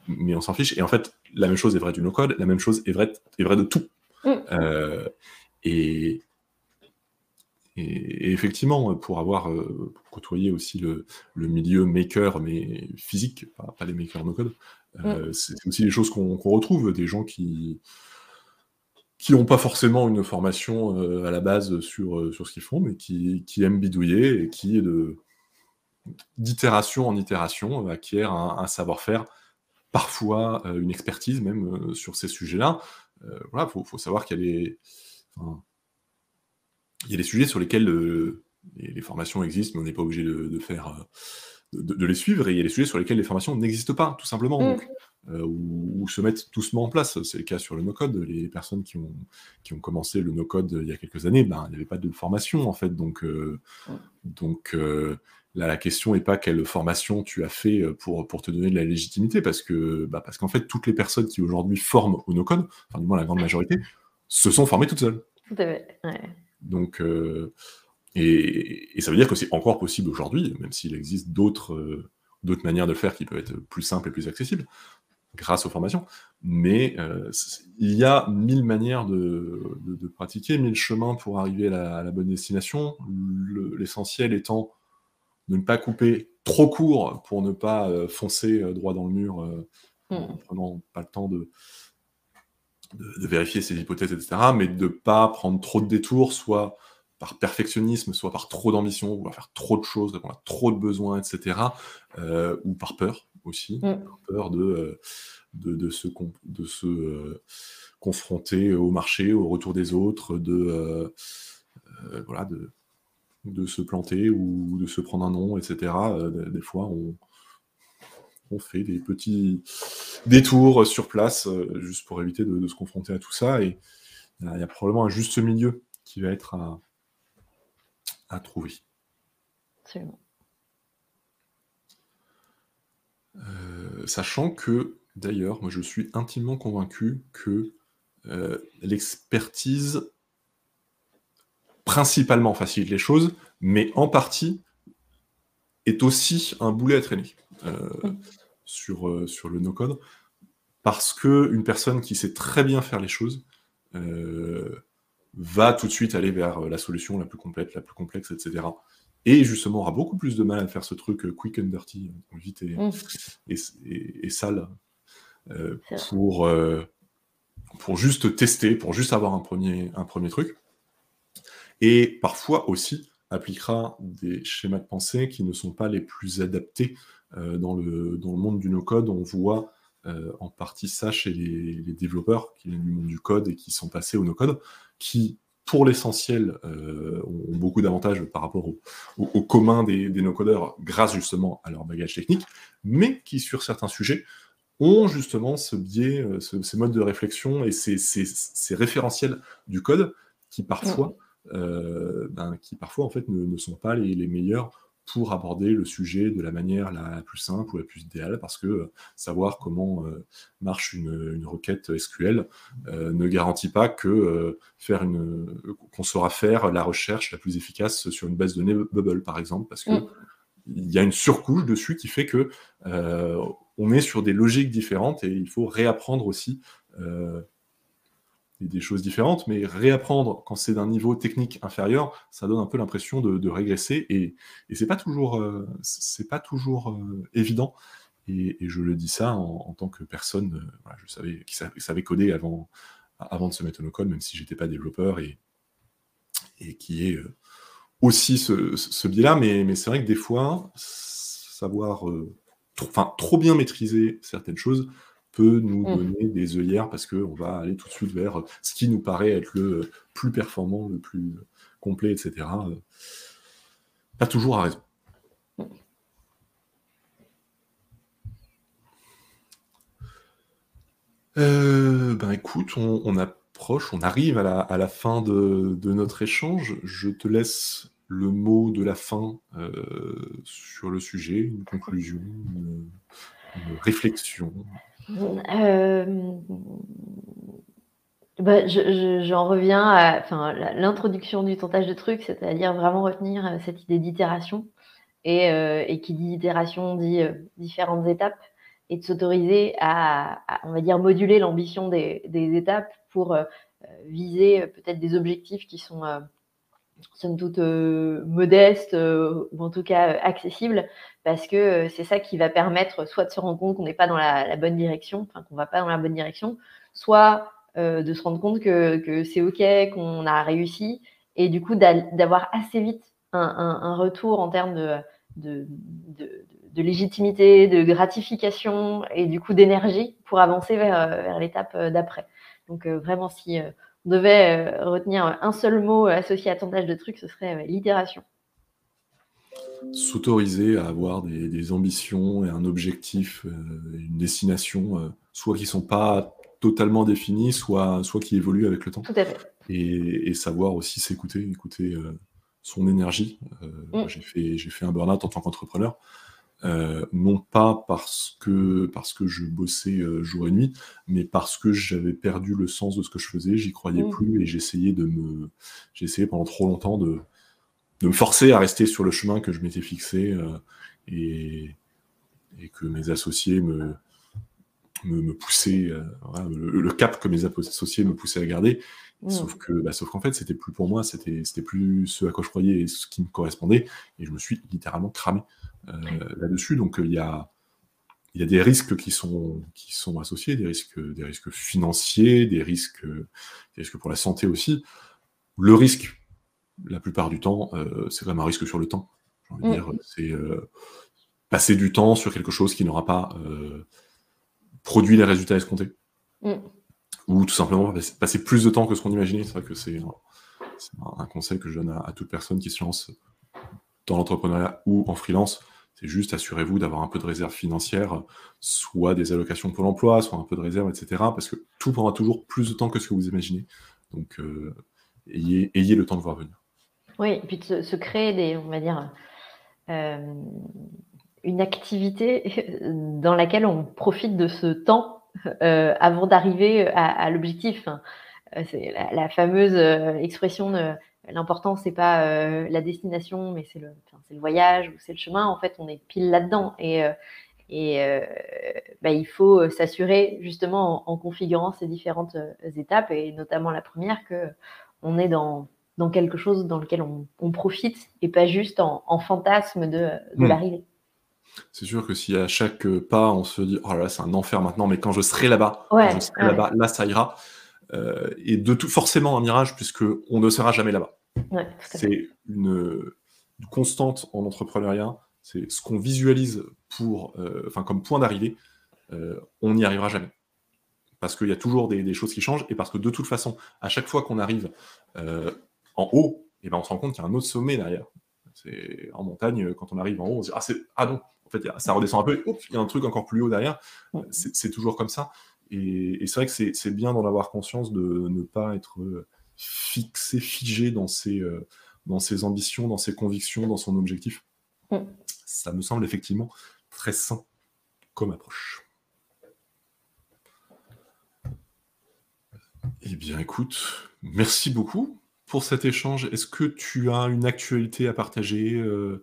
Mais on s'en fiche. Et en fait, la même chose est vraie du no-code, la même chose est vraie, est vraie de tout. Mm. Euh, et, et, effectivement, pour avoir euh, côtoyé aussi le, milieu maker, mais physique, pas, les makers no code, euh, mm. c'est aussi des choses qu'on retrouve, des gens qui qui n'ont pas forcément une formation euh, à la base sur, sur ce qu'ils font, mais qui, aiment bidouiller et qui, d'itération en itération, acquièrent un, savoir-faire, parfois une expertise même sur ces sujets-là. voilà, il faut, savoir qu'il y a des il y a des sujets sur lesquels euh, les, formations existent, mais on n'est pas obligé de, faire, euh, de, les suivre, et il y a des sujets sur lesquels les formations n'existent pas, tout simplement, mm. euh, ou, se mettent doucement en place. C'est le cas sur le no-code. Les personnes qui ont, qui ont commencé le no-code il y a quelques années, ben, il n'y avait pas de formation, en fait. Donc, mm. donc là, la question n'est pas quelle formation tu as fait pour, pour te donner de la légitimité, parce que bah, parce qu'en fait, toutes les personnes qui aujourd'hui forment au no-code, enfin, du moins la grande majorité, se sont formées toutes seules.
Tout à fait,
donc, euh, et, ça veut dire que c'est encore possible aujourd'hui, même s'il existe d'autres euh, d'autres manières de le faire qui peuvent être plus simples et plus accessibles grâce aux formations. Mais euh, il y a mille manières de, pratiquer, mille chemins pour arriver à la, bonne destination. L'essentiel étant de ne pas couper trop court pour ne pas foncer droit dans le mur en hmm. prenant pas le temps de, de, vérifier ses hypothèses, etc., mais de ne pas prendre trop de détours, soit par perfectionnisme, soit par trop d'ambition, vouloir faire trop de choses, répondre à trop de besoins, etc., euh, ou par peur aussi, mm. par peur de, euh, de, se, de se euh, confronter au marché, au retour des autres, de, voilà, de, de se planter ou de se prendre un nom, etc. des fois, on, on fait des petits détours sur place, euh, juste pour éviter de, se confronter à tout ça. Et il y a probablement un juste milieu qui va être à, trouver. Absolument. Euh, sachant que, d'ailleurs, moi je suis intimement convaincu que euh, l'expertise principalement facilite les choses, mais en partie est aussi un boulet à traîner. Euh, sur, euh, sur le no-code. parce que une personne qui sait très bien faire les choses va tout de suite aller vers la solution la plus complète, la plus complexe, etc. Et justement aura beaucoup plus de mal à faire ce truc quick and dirty, vite et, mmh. et, sale, pour, pour juste tester, pour juste avoir un premier, un premier truc. Et parfois aussi appliquera des schémas de pensée qui ne sont pas les plus adaptés euh, dans, le, monde du no-code. On voit euh, en partie ça chez les, développeurs qui viennent du monde du code et qui sont passés au no-code, qui, pour l'essentiel, euh, ont beaucoup d'avantages par rapport au, commun des, no-codeurs grâce justement à leur bagage technique, mais qui, sur certains sujets, ont justement ce biais, ces modes de réflexion et ces, référentiels du code qui parfois ben, qui parfois en fait ne, sont pas les, meilleurs pour aborder le sujet de la manière la plus simple ou la plus idéale, parce que euh, savoir comment euh, marche une, requête SQL ne garantit pas que faire une qu'on saura faire la recherche la plus efficace sur une base de données Bubble, par exemple, parce que mm. il y a une surcouche dessus qui fait que on est sur des logiques différentes et il faut réapprendre aussi des, choses différentes, mais réapprendre quand c'est d'un niveau technique inférieur, ça donne un peu l'impression de, régresser et, et c'est pas toujours, euh, c'est pas toujours euh, évident. Et, je le dis ça en, tant que personne, euh, je savais, qui savait, coder avant, avant de se mettre au no-code, même si j'étais pas développeur et, et qui est aussi ce, biais-là. Mais, mais c'est vrai que des fois, savoir enfin, trop bien maîtriser certaines choses, peut nous mmh. donner des œillères parce qu'on va aller tout de suite vers ce qui nous paraît être le plus performant, le plus complet, etc. Pas toujours à raison. Euh, ben écoute, on, approche, on arrive à la, fin de, notre échange. Je te laisse le mot de la fin euh, sur le sujet, une conclusion, une réflexion.
Euh, bah, j'en reviens à l'introduction du tentage de trucs, c'est-à-dire vraiment retenir euh, cette idée d'itération. Et, euh, et, qui dit itération dit différentes étapes et de s'autoriser à, on va dire, moduler l'ambition des, étapes pour viser peut-être des objectifs qui sont somme toute euh, modeste euh, ou en tout cas euh, accessible parce que c'est ça qui va permettre soit de se rendre compte qu'on n'est pas dans la, bonne direction, enfin qu'on va pas dans la bonne direction, soit de se rendre compte que, que c'est ok, qu'on a réussi et du coup d'avoir assez vite un, un, retour en termes de, de, de, de, légitimité, de gratification et du coup d'énergie pour avancer vers, vers l'étape d'après. Donc vraiment si devait euh, retenir un seul mot associé à tentage de trucs, ce serait euh, l'itération.
S'autoriser à avoir des, ambitions et un objectif, euh, une destination, soit qui ne sont pas totalement définis, soit, soit qui évoluent avec le temps.
Tout à fait.
Et, savoir aussi s'écouter, écouter, son énergie. Mm. J'ai fait, fait un burn-out en tant qu'entrepreneur. Euh, non pas parce que, parce que je bossais euh, jour et nuit, mais parce que j'avais perdu le sens de ce que je faisais, j'y croyais mmh. plus et j'essayais de me, j'essayais pendant trop longtemps de, de me forcer à rester sur le chemin que je m'étais fixé euh, et, et, que mes associés me, me, me poussaient, le, cap que mes associés me poussaient à garder. Mmh. Sauf que, bah, sauf qu'en fait, c'était plus pour moi, c'était, c'était plus ce à quoi je croyais et ce qui me correspondait, et je me suis littéralement cramé. Euh, là-dessus. Donc il y a, y a des risques qui sont, qui sont associés, des risques, des risques financiers, des risques, des risques pour la santé aussi. Le risque, la plupart du temps, euh, c'est vraiment un risque sur le temps. Mm. dire, c'est euh, passer du temps sur quelque chose qui n'aura pas produit les résultats escomptés. Mm. Ou tout simplement passer plus de temps que ce qu'on imaginait. C'est vrai que c'est un, conseil que je donne à, à, toute personne qui se lance dans l'entrepreneuriat ou en freelance. C'est juste assurez-vous d'avoir un peu de réserve financière, soit des allocations pour l'emploi, soit un peu de réserve, etc. Parce que tout prendra toujours plus de temps que ce que vous imaginez. Donc, euh, ayez, le temps de voir venir.
Oui, et puis de se, créer on va dire, euh, une activité dans laquelle on profite de ce temps euh, avant d'arriver à, l'objectif. C'est la, fameuse expression de L'important, c'est pas euh, la destination, mais c'est le, le, voyage ou c'est le chemin. En fait, on est pile là-dedans. Et euh, Et bah, il faut s'assurer justement en, configurant ces différentes étapes, et notamment la première, que on est dans, dans quelque chose dans lequel on, profite et pas juste en, fantasme de, de hmm. l'arrivée.
C'est sûr que si à chaque pas on se dit oh là là c'est un enfer maintenant, mais quand je serai là-bas, je serai là-bas, là ça ira. Et de tout forcément un mirage puisque on ne sera jamais là-bas. c'est une, constante en entrepreneuriat. C'est ce qu'on visualise pour, euh, enfin comme point d'arrivée, euh, on n'y arrivera jamais parce qu'il y a toujours des, choses qui changent et parce que de toute façon, à chaque fois qu'on arrive euh, en haut, et eh ben on se rend compte qu'il y a un autre sommet derrière. C'est en montagne, quand on arrive en haut, on se dit ah, ah non, en fait ça redescend un peu, et il y a un truc encore plus haut derrière. C'est toujours comme ça. Et, c'est vrai que c'est bien d'en avoir conscience de ne pas être fixé, figé dans ses, dans ses ambitions, dans ses convictions, dans son objectif. Mm. Ça me semble effectivement très sain comme approche. Eh bien, écoute, merci beaucoup pour cet échange. Est-ce que tu as une actualité à partager euh,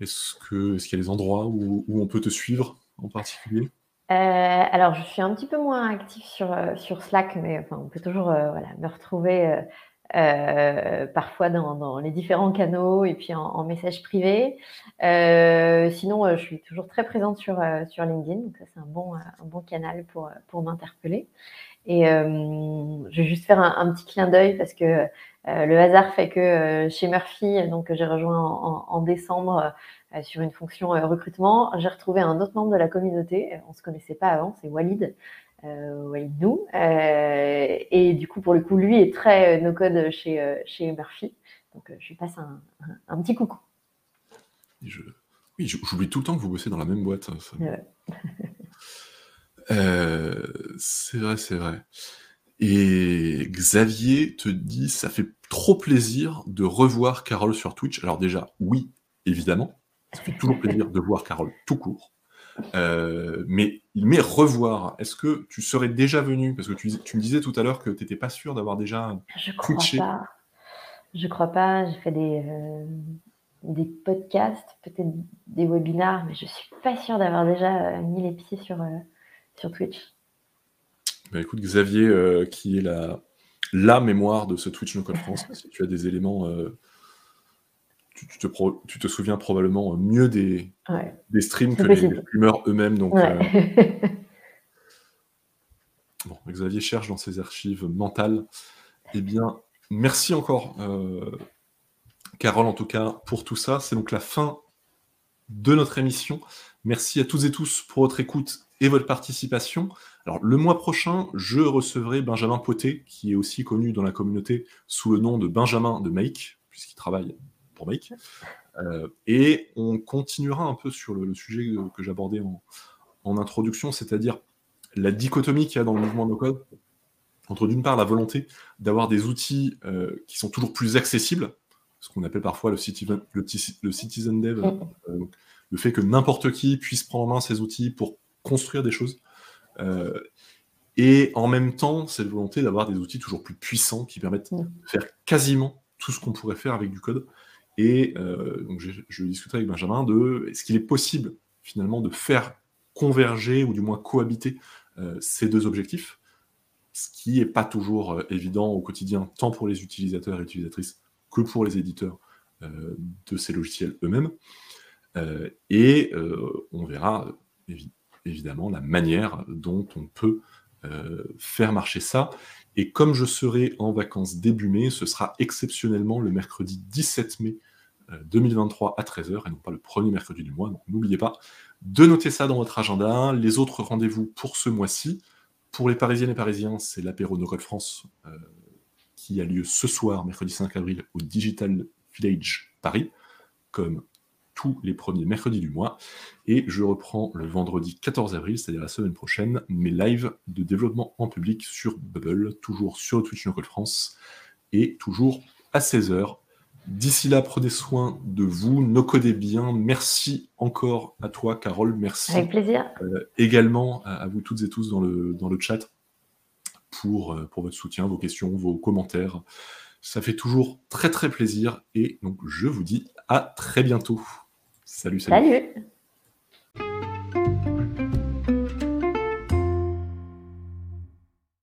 Est-ce qu'il est y a des endroits où, on peut te suivre en particulier?
Euh, alors, je suis un petit peu moins active sur, euh, sur Slack, mais on peut toujours voilà, me retrouver parfois dans, les différents canaux et puis en, message privé. sinon, je suis toujours très présente sur, sur LinkedIn, donc ça c'est un bon, un bon canal pour, pour m'interpeller. Et euh, je vais juste faire un, petit clin d'œil parce que euh, le hasard fait que euh, chez Murphy, donc j'ai rejoint en, décembre sur une fonction recrutement, j'ai retrouvé un autre membre de la communauté. On se connaissait pas avant, c'est Walid. Walid Nou. et du coup, pour le coup, lui est très no-code chez, chez Murphy. Donc, je lui passe un, petit coucou.
Je... Oui, j'oublie tout le temps que vous bossez dans la même boîte. Euh, c'est vrai, c'est vrai. Et Xavier te dit, ça fait trop plaisir de revoir Carole sur Twitch. Alors déjà, oui, évidemment, ça fait toujours plaisir de voir Carole tout court. Euh, mais, mais revoir, est-ce que tu serais déjà venu? Parce que tu, me disais tout à l'heure que tu n'étais pas sûr d'avoir déjà
Je crois pas. Je crois pas. J'ai fait des, euh, des podcasts, peut-être des webinars, mais je suis pas sûre d'avoir déjà mis les pieds sur, sur Twitch
bah, Écoute, Xavier, euh, qui est la, la mémoire de ce Twitch No Code France, si tu as des éléments, euh, tu, te tu, te souviens probablement mieux des, des streams que les, streamers eux-mêmes. Donc, euh, bon, Xavier cherche dans ses archives mentales. Eh bien, merci encore, Carole, en tout cas, pour tout ça. C'est donc la fin de notre émission. Merci à toutes et tous pour votre écoute et votre participation. Alors, le mois prochain, je recevrai Benjamin Poté, qui est aussi connu dans la communauté sous le nom de Benjamin de Make, puisqu'il travaille pour. Euh, et on continuera un peu sur le, sujet que j'abordais en, introduction, c'est-à-dire la dichotomie qu'il y a dans le mouvement no code entre d'une part la volonté d'avoir des outils euh, qui sont toujours plus accessibles, ce qu'on appelle parfois le citizen, le, citizen dev, mm. euh, le fait que n'importe qui puisse prendre en main ces outils pour construire des choses. Et en même temps, cette volonté d'avoir des outils toujours plus puissants qui permettent de faire quasiment tout ce qu'on pourrait faire avec du code. Et euh, donc je, je, avec Benjamin de est-ce qu'il est possible finalement de faire converger ou du moins cohabiter euh, ces deux objectifs, ce qui n'est pas toujours évident au quotidien, tant pour les utilisateurs et utilisatrices que pour les éditeurs de ces logiciels eux-mêmes. et on verra évidemment la manière dont on peut euh, faire marcher ça. Et comme je serai en vacances début mai, ce sera exceptionnellement le mercredi 17 mai 2023 euh, à 13h et non pas le premier mercredi du mois. N'oubliez pas de noter ça dans votre agenda. Les autres rendez-vous pour ce mois-ci, pour les Parisiennes et Parisiens, c'est l'apéro No Code France euh, qui a lieu ce soir, mercredi 5 avril, au Digital Village Paris, comme tous les premiers mercredis du mois. Et je reprends le vendredi 14 avril, c'est-à-dire la semaine prochaine, mes lives de développement en public sur Bubble, toujours sur Twitch Local France, et toujours à 16h. D'ici là, prenez soin de vous, no codez bien. Merci encore à toi, Carole. Merci.
Avec plaisir.
Euh, également à, vous toutes et tous dans le, dans le chat pour, euh, pour votre soutien, vos questions, vos commentaires. Ça fait toujours très très plaisir et donc je vous dis à très bientôt. Salut, salut. Salut.